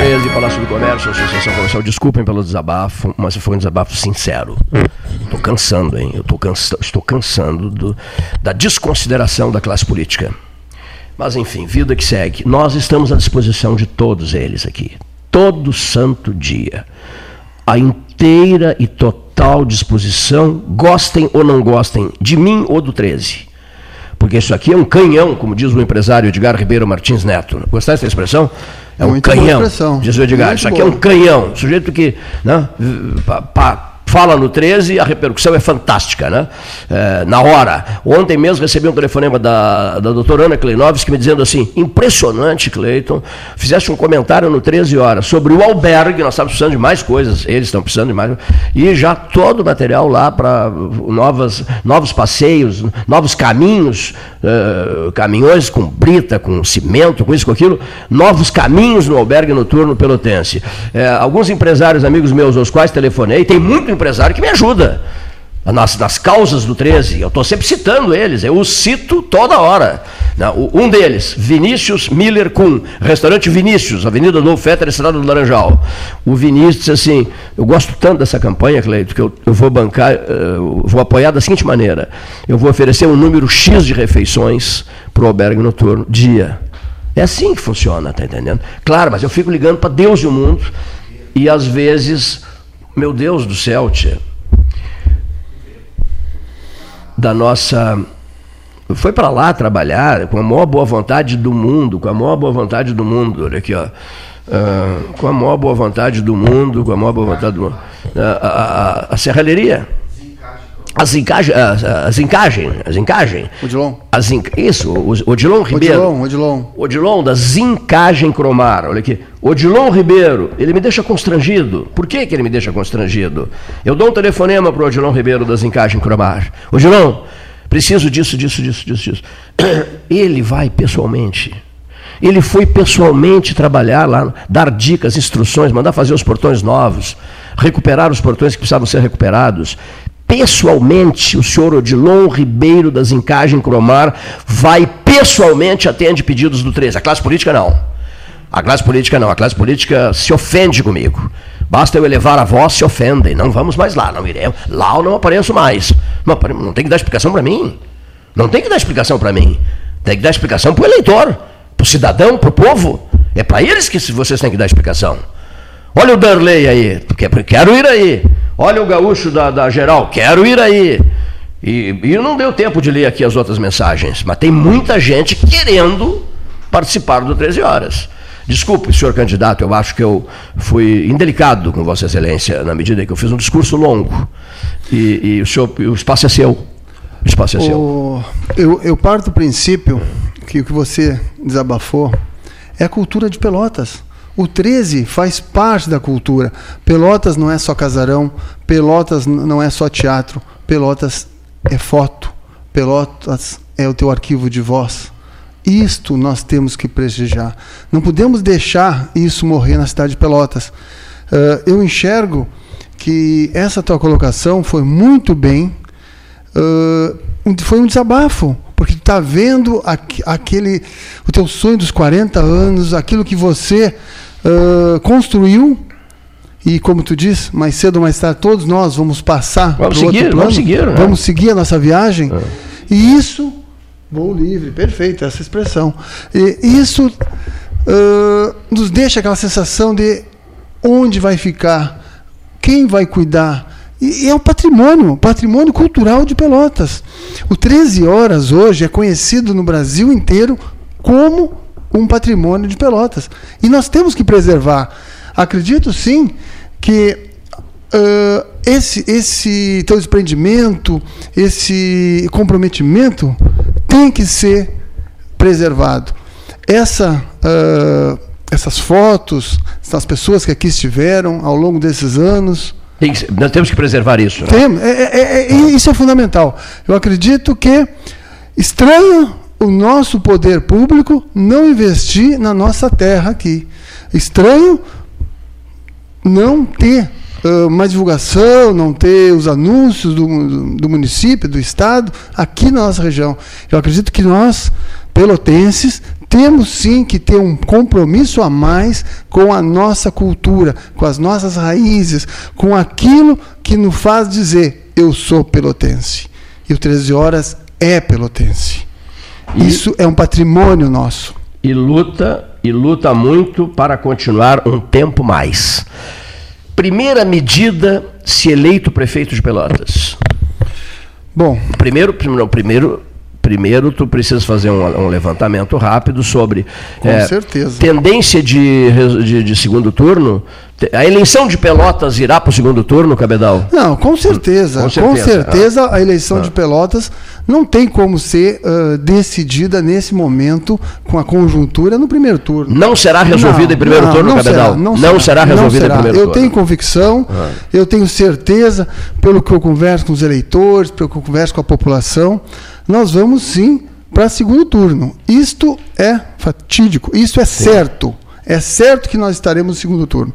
Speaker 3: 13, Palácio do Comércio, Associação Comercial. Desculpem pelo desabafo, mas foi um desabafo sincero. Estou cansando, hein? Eu cansa estou cansando do, da desconsideração da classe política. Mas enfim, vida que segue. Nós estamos à disposição de todos eles aqui. Todo santo dia. A inteira e total disposição, gostem ou não gostem de mim ou do 13 porque isso aqui é um canhão, como diz o empresário Edgar Ribeiro Martins Neto. Gostar dessa expressão? É um Muito canhão, diz o Edgar. Isso aqui é um canhão. Sujeito que né, pa, pa, fala no 13, a repercussão é fantástica, né? É, na hora. Ontem mesmo recebi um telefonema da, da doutora Ana Kleinovski me dizendo assim: impressionante, Cleiton, fizeste um comentário no 13 horas sobre o albergue, nós estamos precisando de mais coisas, eles estão precisando de mais, e já todo o material lá para novos, novos passeios, novos caminhos, uh, caminhões com brita, com cimento, com isso, com aquilo, novos caminhos no albergue noturno pelotense. É, alguns empresários, amigos meus, aos quais telefonei, tem muito empresário que me ajuda. Nas, nas causas do 13, eu estou sempre citando eles, eu os cito toda hora. Um deles, Vinícius Miller Kuhn, restaurante Vinícius, Avenida do Fetter, Estrada do Laranjal. O Vinícius disse assim: Eu gosto tanto dessa campanha, Cleito, que eu, eu vou bancar, uh, vou apoiar da seguinte maneira: eu vou oferecer um número X de refeições para o albergue noturno, dia. É assim que funciona, tá entendendo? Claro, mas eu fico ligando para Deus e o mundo, e às vezes meu Deus do céu, tia. Da nossa. Foi para lá trabalhar com a maior boa vontade do mundo, com a maior boa vontade do mundo. Olha aqui, ó. Uh, com a maior boa vontade do mundo, com a maior boa vontade do mundo. Uh, a, a, a serralheria as encagens, as encagens, as encagens.
Speaker 2: Odilon.
Speaker 3: As inca, isso, o Odilon Ribeiro.
Speaker 2: Odilon, Odilon.
Speaker 3: Odilon da Zincagem Cromar. Olha aqui. Odilon Ribeiro, ele me deixa constrangido. Por que, que ele me deixa constrangido? Eu dou um telefonema para o Odilon Ribeiro da Zincagem Cromar. Odilon, preciso disso, disso, disso, disso, disso. Ele vai pessoalmente. Ele foi pessoalmente trabalhar lá, dar dicas, instruções, mandar fazer os portões novos, recuperar os portões que precisavam ser recuperados pessoalmente, o senhor Odilon Ribeiro das Encagem Cromar vai pessoalmente atende pedidos do 13. A classe política não. A classe política não. A classe política se ofende comigo. Basta eu elevar a voz, se ofendem. Não vamos mais lá, não iremos. Lá eu não apareço mais. Não, tem que dar explicação para mim. Não tem que dar explicação para mim. Tem que dar explicação para o eleitor, para o cidadão, para o povo. É para eles que vocês têm que dar explicação. Olha o Darley aí, quero ir aí. Olha o gaúcho da, da geral, quero ir aí. E, e não deu tempo de ler aqui as outras mensagens, mas tem muita gente querendo participar do 13 horas. Desculpe, senhor candidato, eu acho que eu fui indelicado com Vossa Excelência, na medida que eu fiz um discurso longo. E, e o, senhor, o espaço é seu. O espaço é seu.
Speaker 2: Eu, eu parto do princípio que o que você desabafou é a cultura de Pelotas. O 13 faz parte da cultura. Pelotas não é só casarão, Pelotas não é só teatro, Pelotas é foto, Pelotas é o teu arquivo de voz. Isto nós temos que prestigiar. Não podemos deixar isso morrer na cidade de Pelotas. Uh, eu enxergo que essa tua colocação foi muito bem. Uh, foi um desabafo porque tu está vendo aquele o teu sonho dos 40 anos, aquilo que você uh, construiu e como tu diz, mais cedo ou mais tarde todos nós vamos passar
Speaker 3: vamos seguir, vamos seguir,
Speaker 2: né? vamos seguir a nossa viagem. É. E isso voo livre, perfeito essa expressão. E isso uh, nos deixa aquela sensação de onde vai ficar, quem vai cuidar, e, é um patrimônio, patrimônio cultural de Pelotas. O 13 Horas hoje é conhecido no Brasil inteiro como um patrimônio de Pelotas. E nós temos que preservar. Acredito sim que uh, esse, esse teu desprendimento, esse comprometimento tem que ser preservado. Essa, uh, essas fotos, essas pessoas que aqui estiveram ao longo desses anos,
Speaker 3: tem, nós temos que preservar isso.
Speaker 2: Né? Tem, é, é, é, isso é fundamental. Eu acredito que estranho o nosso poder público não investir na nossa terra aqui. Estranho não ter uh, mais divulgação, não ter os anúncios do, do município, do estado, aqui na nossa região. Eu acredito que nós, pelotenses, temos sim que ter um compromisso a mais com a nossa cultura, com as nossas raízes, com aquilo que nos faz dizer: eu sou pelotense. E o 13 Horas é pelotense. E, Isso é um patrimônio nosso.
Speaker 3: E luta, e luta muito para continuar um tempo mais. Primeira medida se eleito prefeito de Pelotas.
Speaker 2: Bom,
Speaker 3: primeiro, não, primeiro primeiro tu precisas fazer um, um levantamento rápido sobre
Speaker 2: é,
Speaker 3: tendência de, de, de, segundo turno. A eleição de Pelotas irá para o segundo turno, Cabedal?
Speaker 2: Não, com certeza. Com certeza, com certeza ah. a eleição ah. de Pelotas não tem como ser uh, decidida nesse momento com a conjuntura no primeiro turno.
Speaker 3: Não será resolvida não, em primeiro não, turno,
Speaker 2: não
Speaker 3: Cabedal?
Speaker 2: Será, não, não, será, resolvida será. em primeiro eu turno. Eu tenho convicção, ah. eu tenho certeza, pelo que eu converso com os eleitores, pelo que eu converso com a população, nós vamos sim para segundo turno. Isto é fatídico, isso é certo. É certo que nós estaremos no segundo turno.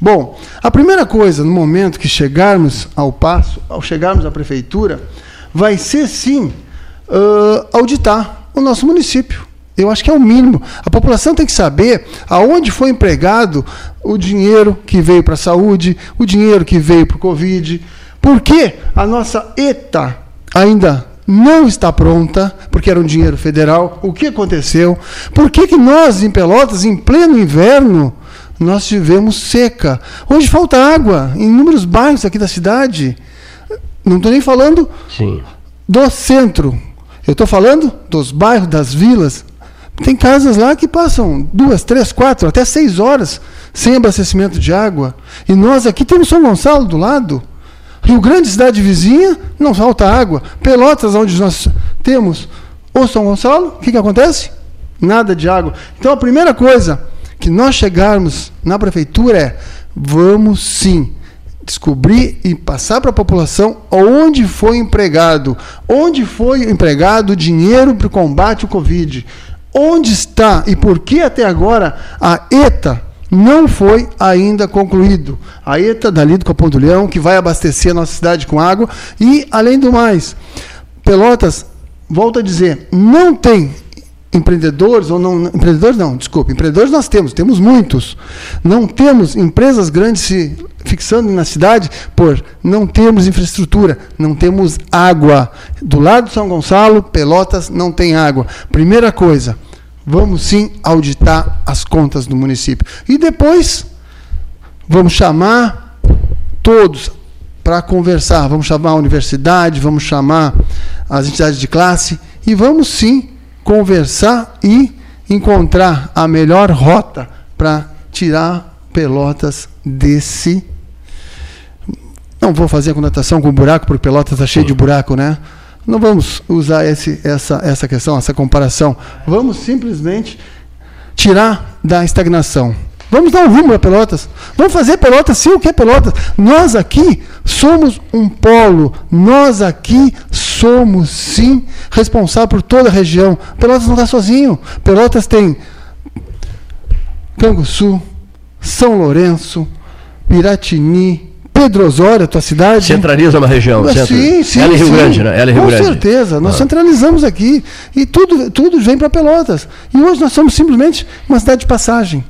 Speaker 2: Bom, a primeira coisa, no momento que chegarmos ao passo, ao chegarmos à prefeitura, vai ser sim uh, auditar o nosso município. Eu acho que é o mínimo. A população tem que saber aonde foi empregado o dinheiro que veio para a saúde, o dinheiro que veio para o Covid. Por que a nossa ETA ainda não está pronta, porque era um dinheiro federal. O que aconteceu? Por que, que nós, em Pelotas, em pleno inverno, nós tivemos seca? Hoje falta água em inúmeros bairros aqui da cidade. Não estou nem falando
Speaker 3: Sim.
Speaker 2: do centro. Eu estou falando dos bairros, das vilas. Tem casas lá que passam duas, três, quatro, até seis horas sem abastecimento de água. E nós aqui temos São Gonçalo do lado. Rio Grande, cidade vizinha, não falta água. Pelotas, onde nós temos o São Gonçalo, o que, que acontece? Nada de água. Então a primeira coisa que nós chegarmos na prefeitura é vamos sim descobrir e passar para a população onde foi empregado, onde foi empregado o dinheiro para o combate ao Covid, onde está e por que até agora a ETA não foi ainda concluído. A ETA dali do Capão do Leão, que vai abastecer a nossa cidade com água. E, além do mais, Pelotas, volto a dizer, não tem empreendedores, ou não, empreendedores não, desculpa, empreendedores nós temos, temos muitos. Não temos empresas grandes se fixando na cidade por não termos infraestrutura, não temos água. Do lado de São Gonçalo, Pelotas não tem água. Primeira coisa, vamos sim auditar as contas do município. E depois vamos chamar todos para conversar, vamos chamar a universidade, vamos chamar as entidades de classe e vamos sim conversar e encontrar a melhor rota para tirar Pelotas desse. Não vou fazer a conotação com buraco, porque Pelotas está cheio de buraco, né? Não vamos usar esse, essa, essa questão, essa comparação. Vamos simplesmente tirar da estagnação. Vamos dar um rumo a Pelotas. Vamos fazer Pelotas sim o que é Pelotas. Nós aqui somos um polo. Nós aqui somos sim responsáveis por toda a região. Pelotas não está sozinho. Pelotas tem Canguçu, São Lourenço, Piratini, Pedro Osório, tua cidade.
Speaker 3: Centraliza uma região.
Speaker 2: Centro. Sim, sim.
Speaker 3: Ela é Rio
Speaker 2: sim.
Speaker 3: Grande, né? Ela é Rio
Speaker 2: Com
Speaker 3: Grande.
Speaker 2: certeza. Nós ah. centralizamos aqui. E tudo, tudo vem para Pelotas. E hoje nós somos simplesmente uma cidade de passagem.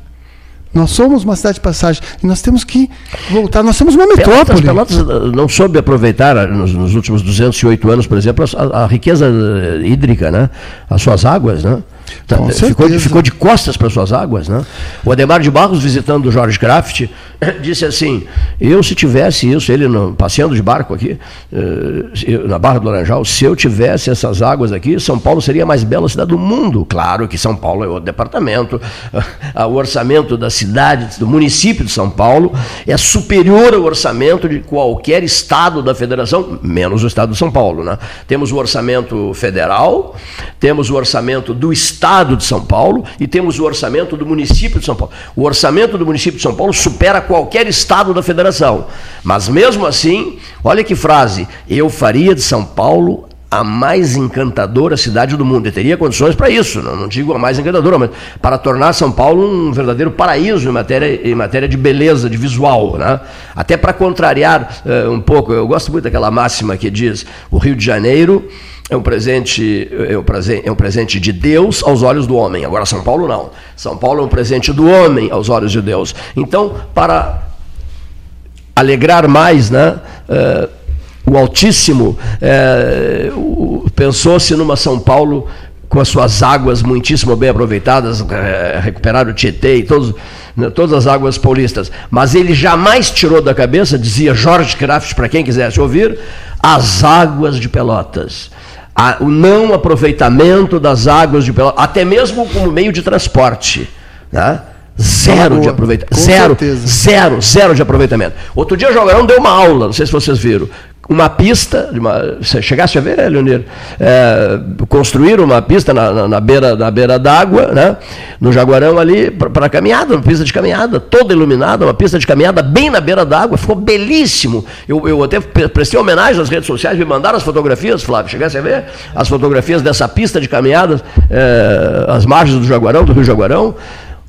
Speaker 2: Nós somos uma cidade de passagem e nós temos que voltar. Nós somos uma metrópole.
Speaker 3: Pelotas, Pelotas não soube aproveitar ah, nos, nos, últimos 208 anos, por exemplo, a, a riqueza eh, hídrica, né? as suas águas. Né? Tá, ficou, ficou, de costas para suas águas. Né? O Ademar de Barros, visitando o Jorge Kraft, disse assim: Eu, se tivesse isso, ele no, passeando de barco aqui, eh, na Barra do Laranjal, se eu tivesse essas águas aqui, São Paulo seria a mais bela cidade do mundo. Claro que São Paulo é o departamento, o orçamento da cidade, do município de São Paulo, é superior ao orçamento de qualquer estado da federação, menos o estado de São Paulo. Né? Temos o orçamento federal, temos o orçamento do estado de São Paulo e temos o orçamento do município de São Paulo. O orçamento do município de São Paulo supera qualquer estado da federação. Mas mesmo assim, olha que frase: eu faria de São Paulo a mais encantadora cidade do mundo. Eu teria condições para isso, não, não, digo a mais encantadora, mas para tornar São Paulo um verdadeiro paraíso em matéria, em matéria de beleza, de visual. Né? Até para contrariar uh, um pouco, eu gosto muito daquela máxima que diz: o Rio de Janeiro é um presente é um é um presente de Deus aos olhos do homem. Agora São Paulo não. São Paulo é um presente do homem aos olhos de Deus. Então, para alegrar mais, né? Uh, o Altíssimo é, pensou-se numa São Paulo com as suas águas muitíssimo bem aproveitadas, é, recuperar o Tietê e todos, né, todas as águas paulistas. Mas ele jamais tirou da cabeça, dizia Jorge Kraft, para quem quisesse ouvir, as águas de Pelotas. A, o não aproveitamento das águas de Pelotas, até mesmo como meio de transporte. Né? Zero de aproveitamento. Zero, certeza. zero, zero de aproveitamento. Outro dia o Jogarão deu uma aula, não sei se vocês viram uma pista, uma, você chegasse a ver, né, Leonir? É, construíram uma pista na, na, na, beira na beira d'água, né, no Jaguarão ali, para caminhada, uma pista de caminhada, toda iluminada, uma pista de caminhada bem na beira d'água, ficou belíssimo. Eu, eu até prestei homenagem nas redes sociais, me mandaram as fotografias, Flávio, chegasse a ver as fotografias dessa pista de caminhada, é, as margens do Jaguarão, do Rio Jaguarão,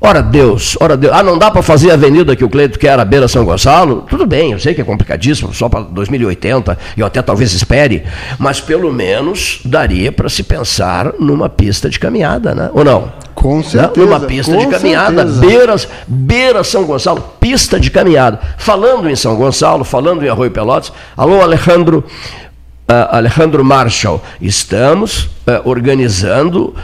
Speaker 3: Ora Deus, ora Deus. Ah, não dá para fazer a avenida que o Cleito quer, a beira São Gonçalo? Tudo bem, eu sei que é complicadíssimo, só para 2080, eu até talvez espere, mas pelo menos daria para se pensar numa pista de caminhada, né? Ou não?
Speaker 2: Com certeza.
Speaker 3: Numa pista de caminhada, beira, beira São Gonçalo, pista de caminhada. Falando em São Gonçalo, falando em Arroio Pelotas, alô Alejandro, uh, Alejandro Marshall, estamos uh, organizando uh,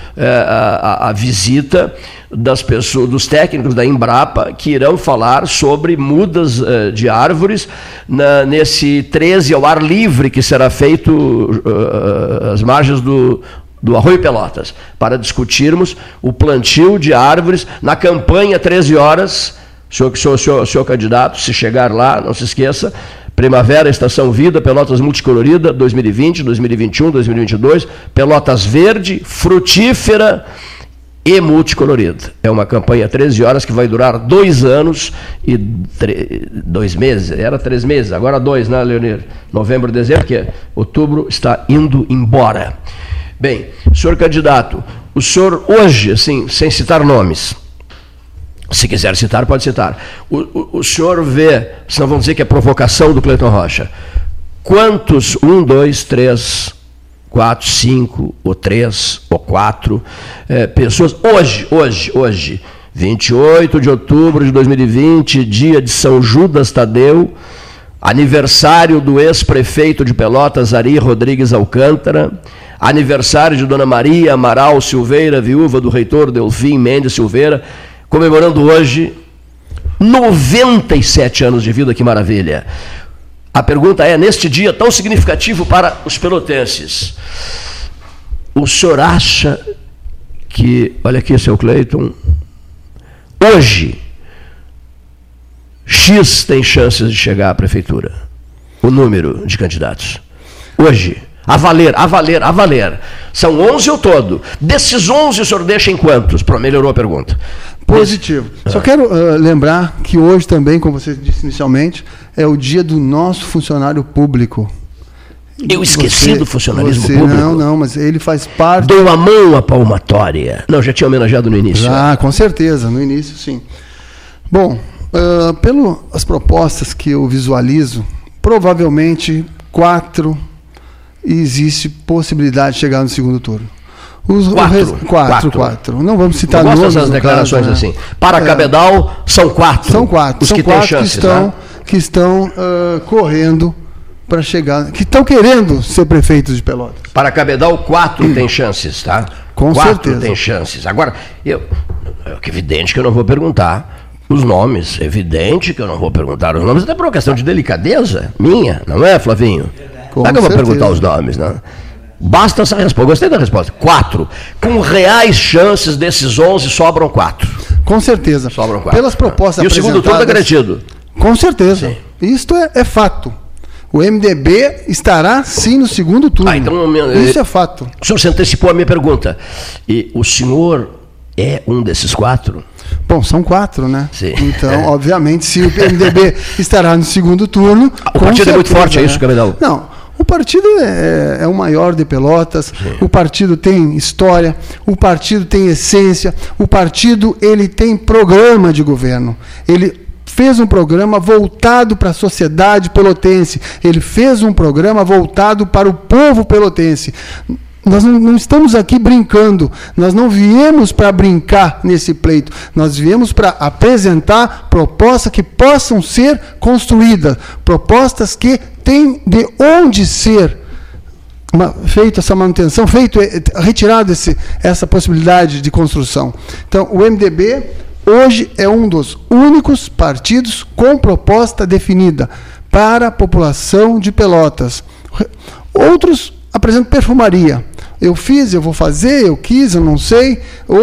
Speaker 3: a, a, visita das pessoas, dos técnicos da Embrapa que irão falar sobre mudas uh, de árvores na, nesse 13 ao ar livre que será feito uh, às margens do, do Arroio Pelotas, para discutirmos o plantio de árvores na campanha 13 horas. Senhor, senhor, senhor, senhor candidato, se chegar lá, não se esqueça, Primavera, Estação Vida, Pelotas Multicolorida, 2020, 2021, 2022, Pelotas Verde, frutífera e multicolorida. É uma campanha 13 horas que vai durar dois anos e dois meses. Era três meses, agora dois, né, Leonir? Novembro, dezembro, que outubro está indo embora. Bem, senhor candidato, o senhor hoje, assim, sem citar nomes, se quiser citar, pode citar. O, o, o senhor vê, senão vão dizer que é provocação do Cleiton Rocha. Quantos, um, dois, três, quatro, cinco, ou três, ou quatro é, pessoas. Hoje, hoje, hoje, 28 de outubro de 2020, dia de São Judas Tadeu, aniversário do ex-prefeito de Pelotas, Ari Rodrigues Alcântara, aniversário de Dona Maria Amaral Silveira, viúva do reitor Delfim Mendes Silveira, comemorando hoje 97 anos de vida, que maravilha. A pergunta é: neste dia tão significativo para os pelotenses, o senhor acha que, olha aqui, seu Cleiton, hoje, X tem chances de chegar à prefeitura? O número de candidatos. Hoje. A valer, a valer, a valer. São 11 ao todo. Desses 11, o senhor deixa em quantos? Melhorou a pergunta.
Speaker 2: Positivo. Só quero uh, lembrar que hoje também, como você disse inicialmente, é o dia do nosso funcionário público.
Speaker 3: Eu esqueci você, do funcionalismo
Speaker 2: você,
Speaker 3: público.
Speaker 2: Não, não, mas ele faz parte.
Speaker 3: Dou a mão à palmatória. Não, já tinha homenageado no início.
Speaker 2: Ah, com certeza, no início sim. Bom, uh, pelas propostas que eu visualizo, provavelmente quatro existe possibilidade de chegar no segundo turno.
Speaker 3: Os, quatro, res...
Speaker 2: quatro, quatro, quatro. Não vamos citar
Speaker 3: nomes. Gosto declarações caso, né? assim. Para é. Cabedal, são quatro.
Speaker 2: São quatro. Os são que quatro chances, que estão, né? Que estão uh, correndo para chegar, que estão querendo ser prefeitos de Pelotas.
Speaker 3: Para Cabedal, quatro tem chances, tá?
Speaker 2: Com
Speaker 3: quatro
Speaker 2: certeza.
Speaker 3: tem chances. Agora, eu, é evidente que eu não vou perguntar os nomes. Evidente que eu não vou perguntar os nomes, até por uma questão de delicadeza minha, não é, Flavinho? Com não é que eu vou perguntar os nomes, não. Basta essa resposta. Gostei da resposta. Quatro. Com reais chances desses 11, sobram quatro.
Speaker 2: Com certeza.
Speaker 3: Sobram quatro.
Speaker 2: Pelas propostas
Speaker 3: E o segundo turno é garantido.
Speaker 2: Com certeza. Sim. Isto é, é, fato. O MDB estará sim no segundo turno. Ah, então, Isso é fato.
Speaker 3: O senhor se antecipou a minha pergunta. E o senhor é um desses quatro?
Speaker 2: Bom, são quatro, né?
Speaker 3: Sim.
Speaker 2: Então, é. obviamente, se o MDB estará no segundo turno.
Speaker 3: O partido certeza, é muito forte, é isso, Cabedal?
Speaker 2: Não. O partido é, é, o maior de Pelotas, Sim. o partido tem história, o partido tem essência, o partido ele tem programa de governo. Ele fez um programa voltado para a sociedade pelotense, ele fez um programa voltado para o povo pelotense. nós não, estamos aqui brincando, nós não viemos para brincar nesse pleito, nós viemos para apresentar propostas que possam ser construídas, propostas que têm de onde ser uma, feito essa manutenção, feito eh, retirado esse, essa possibilidade de construção. Então, o MDB hoje é um dos únicos partidos com proposta definida para a população de Pelotas. Outros apresentam perfumaria eu fiz, eu vou fazer, eu quis, eu não sei. Ou,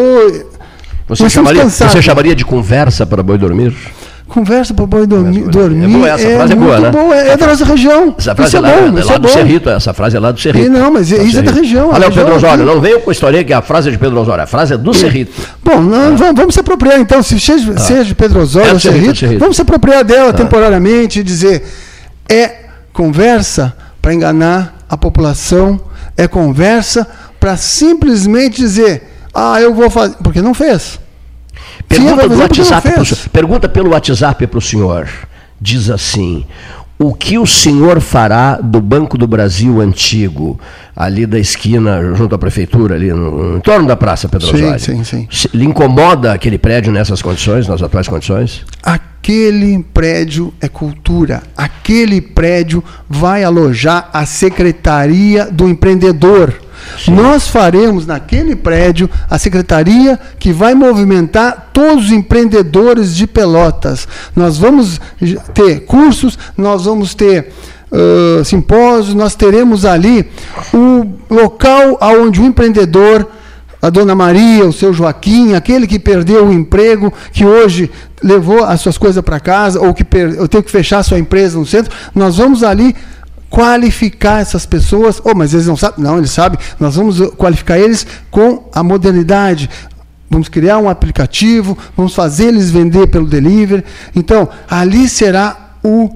Speaker 3: você, chamaria, você chamaria de conversa para boi dormir?
Speaker 2: Conversa para boi dormir. dormir
Speaker 3: é boa, essa é frase é boa, né?
Speaker 2: Boa, é, é da nossa região.
Speaker 3: Essa frase é, é, lá, bom, é lá, do Cerrito, essa frase é lá do Cerrito. E
Speaker 2: não, mas isso é da região.
Speaker 3: Olha o Pedro Osório, não venha com a história que a frase é de Pedro Osório, a frase é do Cerrito.
Speaker 2: Bom, não, vamos, vamos, se apropriar então, se seja, ah. seja de Pedro Osório é ou Cerrito, Cerrito, vamos se apropriar dela ah. temporariamente e dizer, é conversa para enganar a população, é conversa para simplesmente dizer, ah, eu vou fazer, porque não fez.
Speaker 3: Pergunta, Sim, WhatsApp pro, pergunta pelo WhatsApp para o senhor. Diz assim: o que o senhor fará do Banco do Brasil antigo, ali da esquina, junto à prefeitura, ali no, em torno da Praça Pedro sim, Osório? Sim, sim, sim. Lhe incomoda aquele prédio nessas condições, nas atuais condições?
Speaker 2: Aquele prédio é cultura. Aquele prédio vai alojar a Secretaria do Empreendedor Sim. Nós faremos naquele prédio a secretaria que vai movimentar todos os empreendedores de Pelotas. Nós vamos ter cursos, nós vamos ter uh, simpósios, nós teremos ali o local onde o empreendedor a dona Maria, o seu Joaquim, aquele que perdeu o emprego, que hoje levou as suas coisas para casa, ou que eu tenho que fechar sua empresa no centro, nós vamos ali qualificar essas pessoas. Oh, mas eles não sabem. Não, eles sabem. Nós vamos qualificar eles com a modernidade. Vamos criar um aplicativo, vamos fazer eles vender pelo delivery. Então, ali será o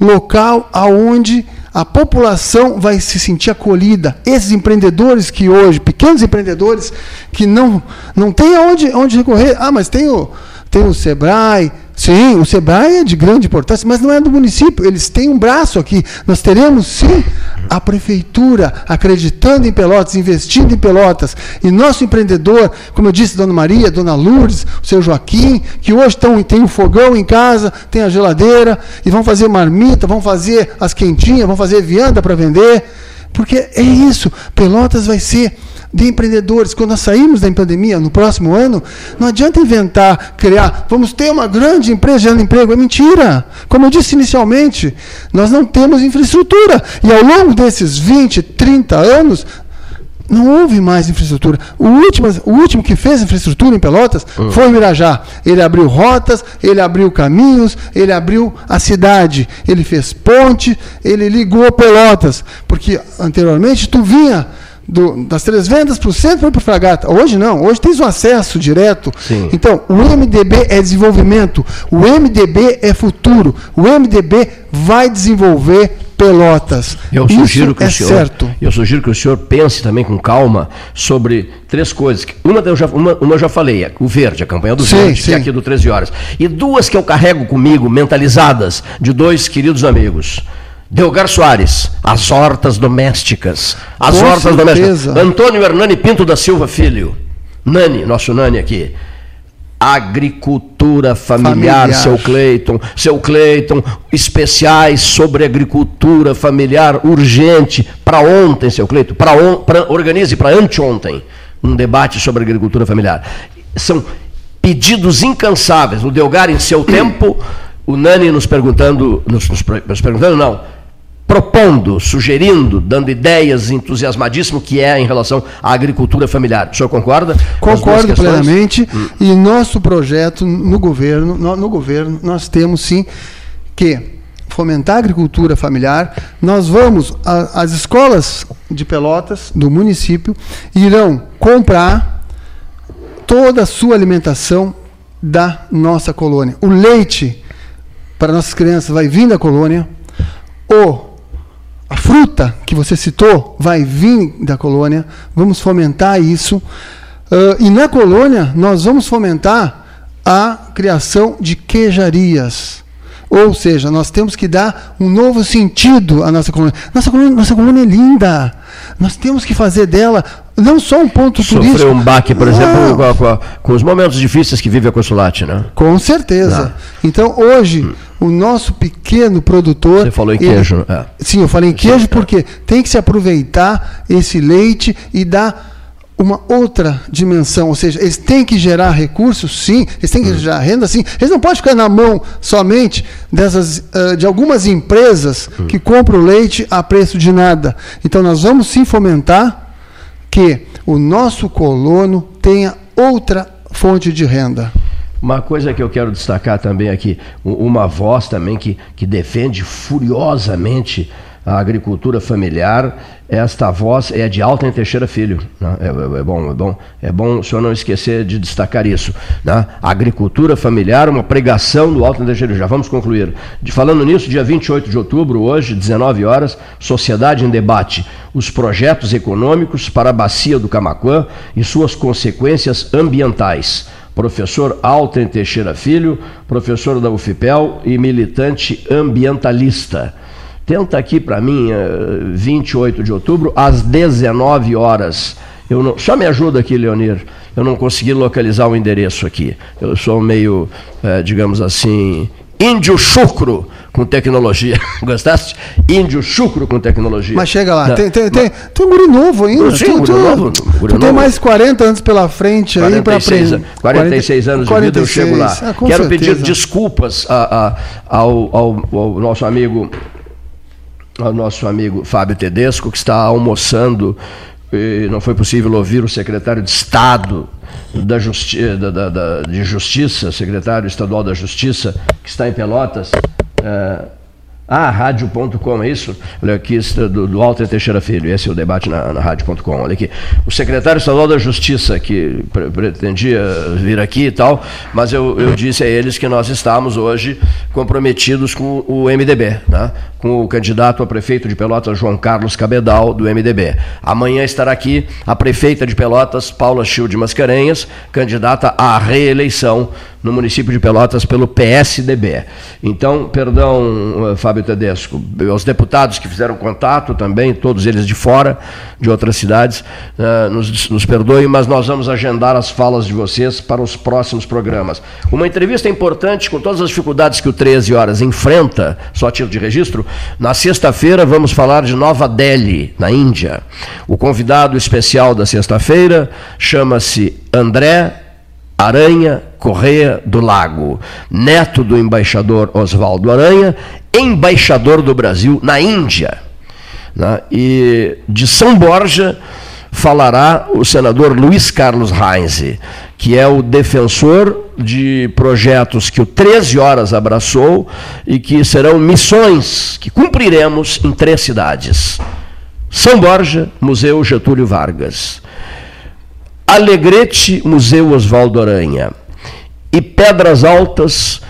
Speaker 2: local aonde a população vai se sentir acolhida. Esses empreendedores que hoje, pequenos empreendedores, que não, não têm aonde, onde recorrer. Ah, mas tem o, tem o Sebrae, Sim, o SEBRAE é de grande importância, mas não é do município. Eles têm um braço aqui. Nós teremos, sim, a prefeitura acreditando em Pelotas, investindo em Pelotas. E nosso empreendedor, como eu disse, Dona Maria, Dona Lourdes, o seu Joaquim, que hoje estão, tem um fogão em casa, tem a geladeira, e vão fazer marmita, vão fazer as quentinhas, vão fazer vianda para vender. Porque é isso. Pelotas vai ser de empreendedores. Quando nós saímos da pandemia, no próximo ano, não adianta inventar, criar, vamos ter uma grande empresa gerando emprego. É mentira. Como eu disse inicialmente, nós não temos infraestrutura. E ao longo desses 20, 30 anos, não houve mais infraestrutura. O último, o último que fez infraestrutura em Pelotas uhum. foi o Mirajá. Ele abriu rotas, ele abriu caminhos, ele abriu a cidade, ele fez ponte, ele ligou Pelotas. Porque anteriormente tu vinha do, das três vendas para o centro e para o fragata. Hoje não, hoje tens o acesso direto. Sim. Então, o MDB é desenvolvimento, o MDB é futuro, o MDB vai desenvolver Pelotas.
Speaker 3: Eu sugiro Isso que o é senhor, certo. Eu sugiro que o senhor pense também com calma sobre três coisas. Uma eu já, uma, uma eu já falei, é o verde, a campanha do sim, verde, sim. que é aqui do 13 horas. E duas que eu carrego comigo, mentalizadas, de dois queridos amigos. Delgar Soares, as hortas domésticas. As Com hortas certeza. domésticas. Antônio Hernani Pinto da Silva Filho. Nani, nosso Nani aqui. Agricultura familiar, familiar, seu Cleiton. Seu Cleiton, especiais sobre agricultura familiar, urgente. Para ontem, seu Cleiton. Pra on, pra, organize para anteontem um debate sobre agricultura familiar. São pedidos incansáveis. O Delgar, em seu tempo, o Nani nos perguntando, nos, nos, nos perguntando, não propondo, sugerindo, dando ideias entusiasmadíssimo que é em relação à agricultura familiar. O senhor concorda?
Speaker 2: Concordo plenamente. Hum. E nosso projeto no governo, no, no governo, nós temos sim que fomentar a agricultura familiar. Nós vamos, a, as escolas de Pelotas, do município, irão comprar toda a sua alimentação da nossa colônia. O leite para nossas crianças vai vir da colônia. O a fruta que você citou vai vir da colônia, vamos fomentar isso. Uh, e na colônia, nós vamos fomentar a criação de queijarias. Ou seja, nós temos que dar um novo sentido à nossa colônia. Nossa colônia, nossa colônia é linda. Nós temos que fazer dela não só um ponto
Speaker 3: Sofreu
Speaker 2: turístico.
Speaker 3: Sofreu um baque, por exemplo, com, com, com, os momentos difíceis que vive a Consulate, né?
Speaker 2: Com certeza. Então, hoje, hum. O nosso pequeno produtor...
Speaker 3: Você falou em ele, queijo. É.
Speaker 2: Sim, eu falei em queijo Sim, porque é. tem que se aproveitar esse leite e dar uma outra dimensão, ou seja, eles têm que gerar recursos, sim, eles têm que hum. gerar renda, sim. Eles não podem ficar na mão somente dessas, uh, de algumas empresas hum. que compram leite a preço de nada. Então, nós vamos sim fomentar que o nosso colono tenha outra fonte de renda.
Speaker 3: Uma coisa que eu quero destacar também aqui, uma voz também que, que defende furiosamente a agricultura familiar, esta voz é de Alten Teixeira Filho. Né? É, é, é, bom, é bom, é bom o senhor não esquecer de destacar isso. Né? Agricultura familiar, uma pregação do Alten Teixeira. Já vamos concluir. De, falando nisso, dia 28 de outubro, hoje, 19 horas, Sociedade em Debate. Os projetos econômicos para a bacia do Camacuã e suas consequências ambientais professor Alten Teixeira Filho, professor da UFPEL e militante ambientalista. Tenta aqui para mim, 28 eh, de outubro, às 19 horas. Eu não, só me ajuda aqui, Leonir. Eu não consegui localizar o endereço aqui. Eu sou meio, é, digamos assim, índio chucro com tecnologia. Gostaste? Índio chucro com tecnologia.
Speaker 2: Mas chega lá, tem, tem, tem, tu é um guri novo ainda.
Speaker 3: Sim, tu,
Speaker 2: tu,
Speaker 3: novo,
Speaker 2: guri tu tem mais 40 anos pela frente 46, aí para aprender.
Speaker 3: 46 40, anos 46, de vida eu chego lá. Ah, Quero certeza. pedir desculpas a, a, ao, ao, ao nosso amigo ao nosso amigo Fábio Tedesco, que está almoçando, e não foi possível ouvir o secretário de Estado da Justi da, da, da, de Justiça, secretário estadual da Justiça, que está em Pelotas. É, ah, rádio.com, é isso? Olha aqui, do, do Walter Teixeira Filho, esse é o debate na, na rádio.com. Olha aqui. O secretário estadual da Justiça, que pretendia vir aqui e tal, mas eu, eu disse a eles que nós estamos hoje comprometidos com o MDB, né? com o candidato a prefeito de Pelotas, João Carlos Cabedal, do MDB. Amanhã estará aqui a prefeita de Pelotas, Paula Childe Mascarenhas, candidata à reeleição no município de Pelotas pelo PSDB. Então, perdão, eh, Fábio Tedesco, aos deputados que fizeram contato também, todos eles de fora, de outras cidades, uh, nos, nos perdoem, mas nós vamos agendar as falas de vocês para os próximos programas. Uma entrevista importante, com todas as dificuldades que o 13 Horas enfrenta, só título de registro, na sexta-feira vamos falar de Nova Delhi, na Índia. O convidado especial da sexta-feira chama-se André Aranha Correia do Lago, neto do embaixador Oswaldo Aranha, embaixador do Brasil na Índia. Né? E de São Borja falará o senador Luiz Carlos Heinze, que é o defensor de projetos que o 13 Horas abraçou e que serão missões que cumpriremos em três cidades: São Borja, Museu Getúlio Vargas. Alegrete, Museu Oswaldo Aranha. E Pedras Altas,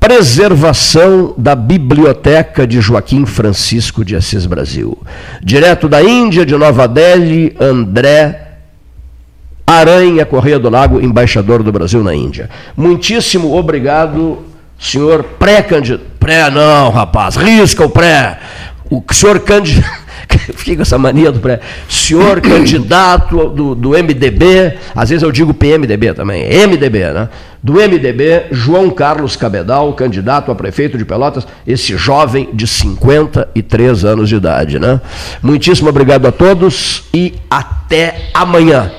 Speaker 3: preservação da Biblioteca de Joaquim Francisco de Assis Brasil. Direto da Índia, de Nova Delhi, André Aranha Correia do Lago, embaixador do Brasil na Índia. Muitíssimo obrigado, senhor pré-candidato. Pré não, rapaz, risca o pré. O senhor candidato Fiquei com essa mania do pré. Senhor candidato do, do MDB, às vezes eu digo PMDB também, MDB, né? Do MDB, João Carlos Cabedal, candidato a prefeito de Pelotas, esse jovem de 53 anos de idade, né? Muitíssimo obrigado a todos e até amanhã.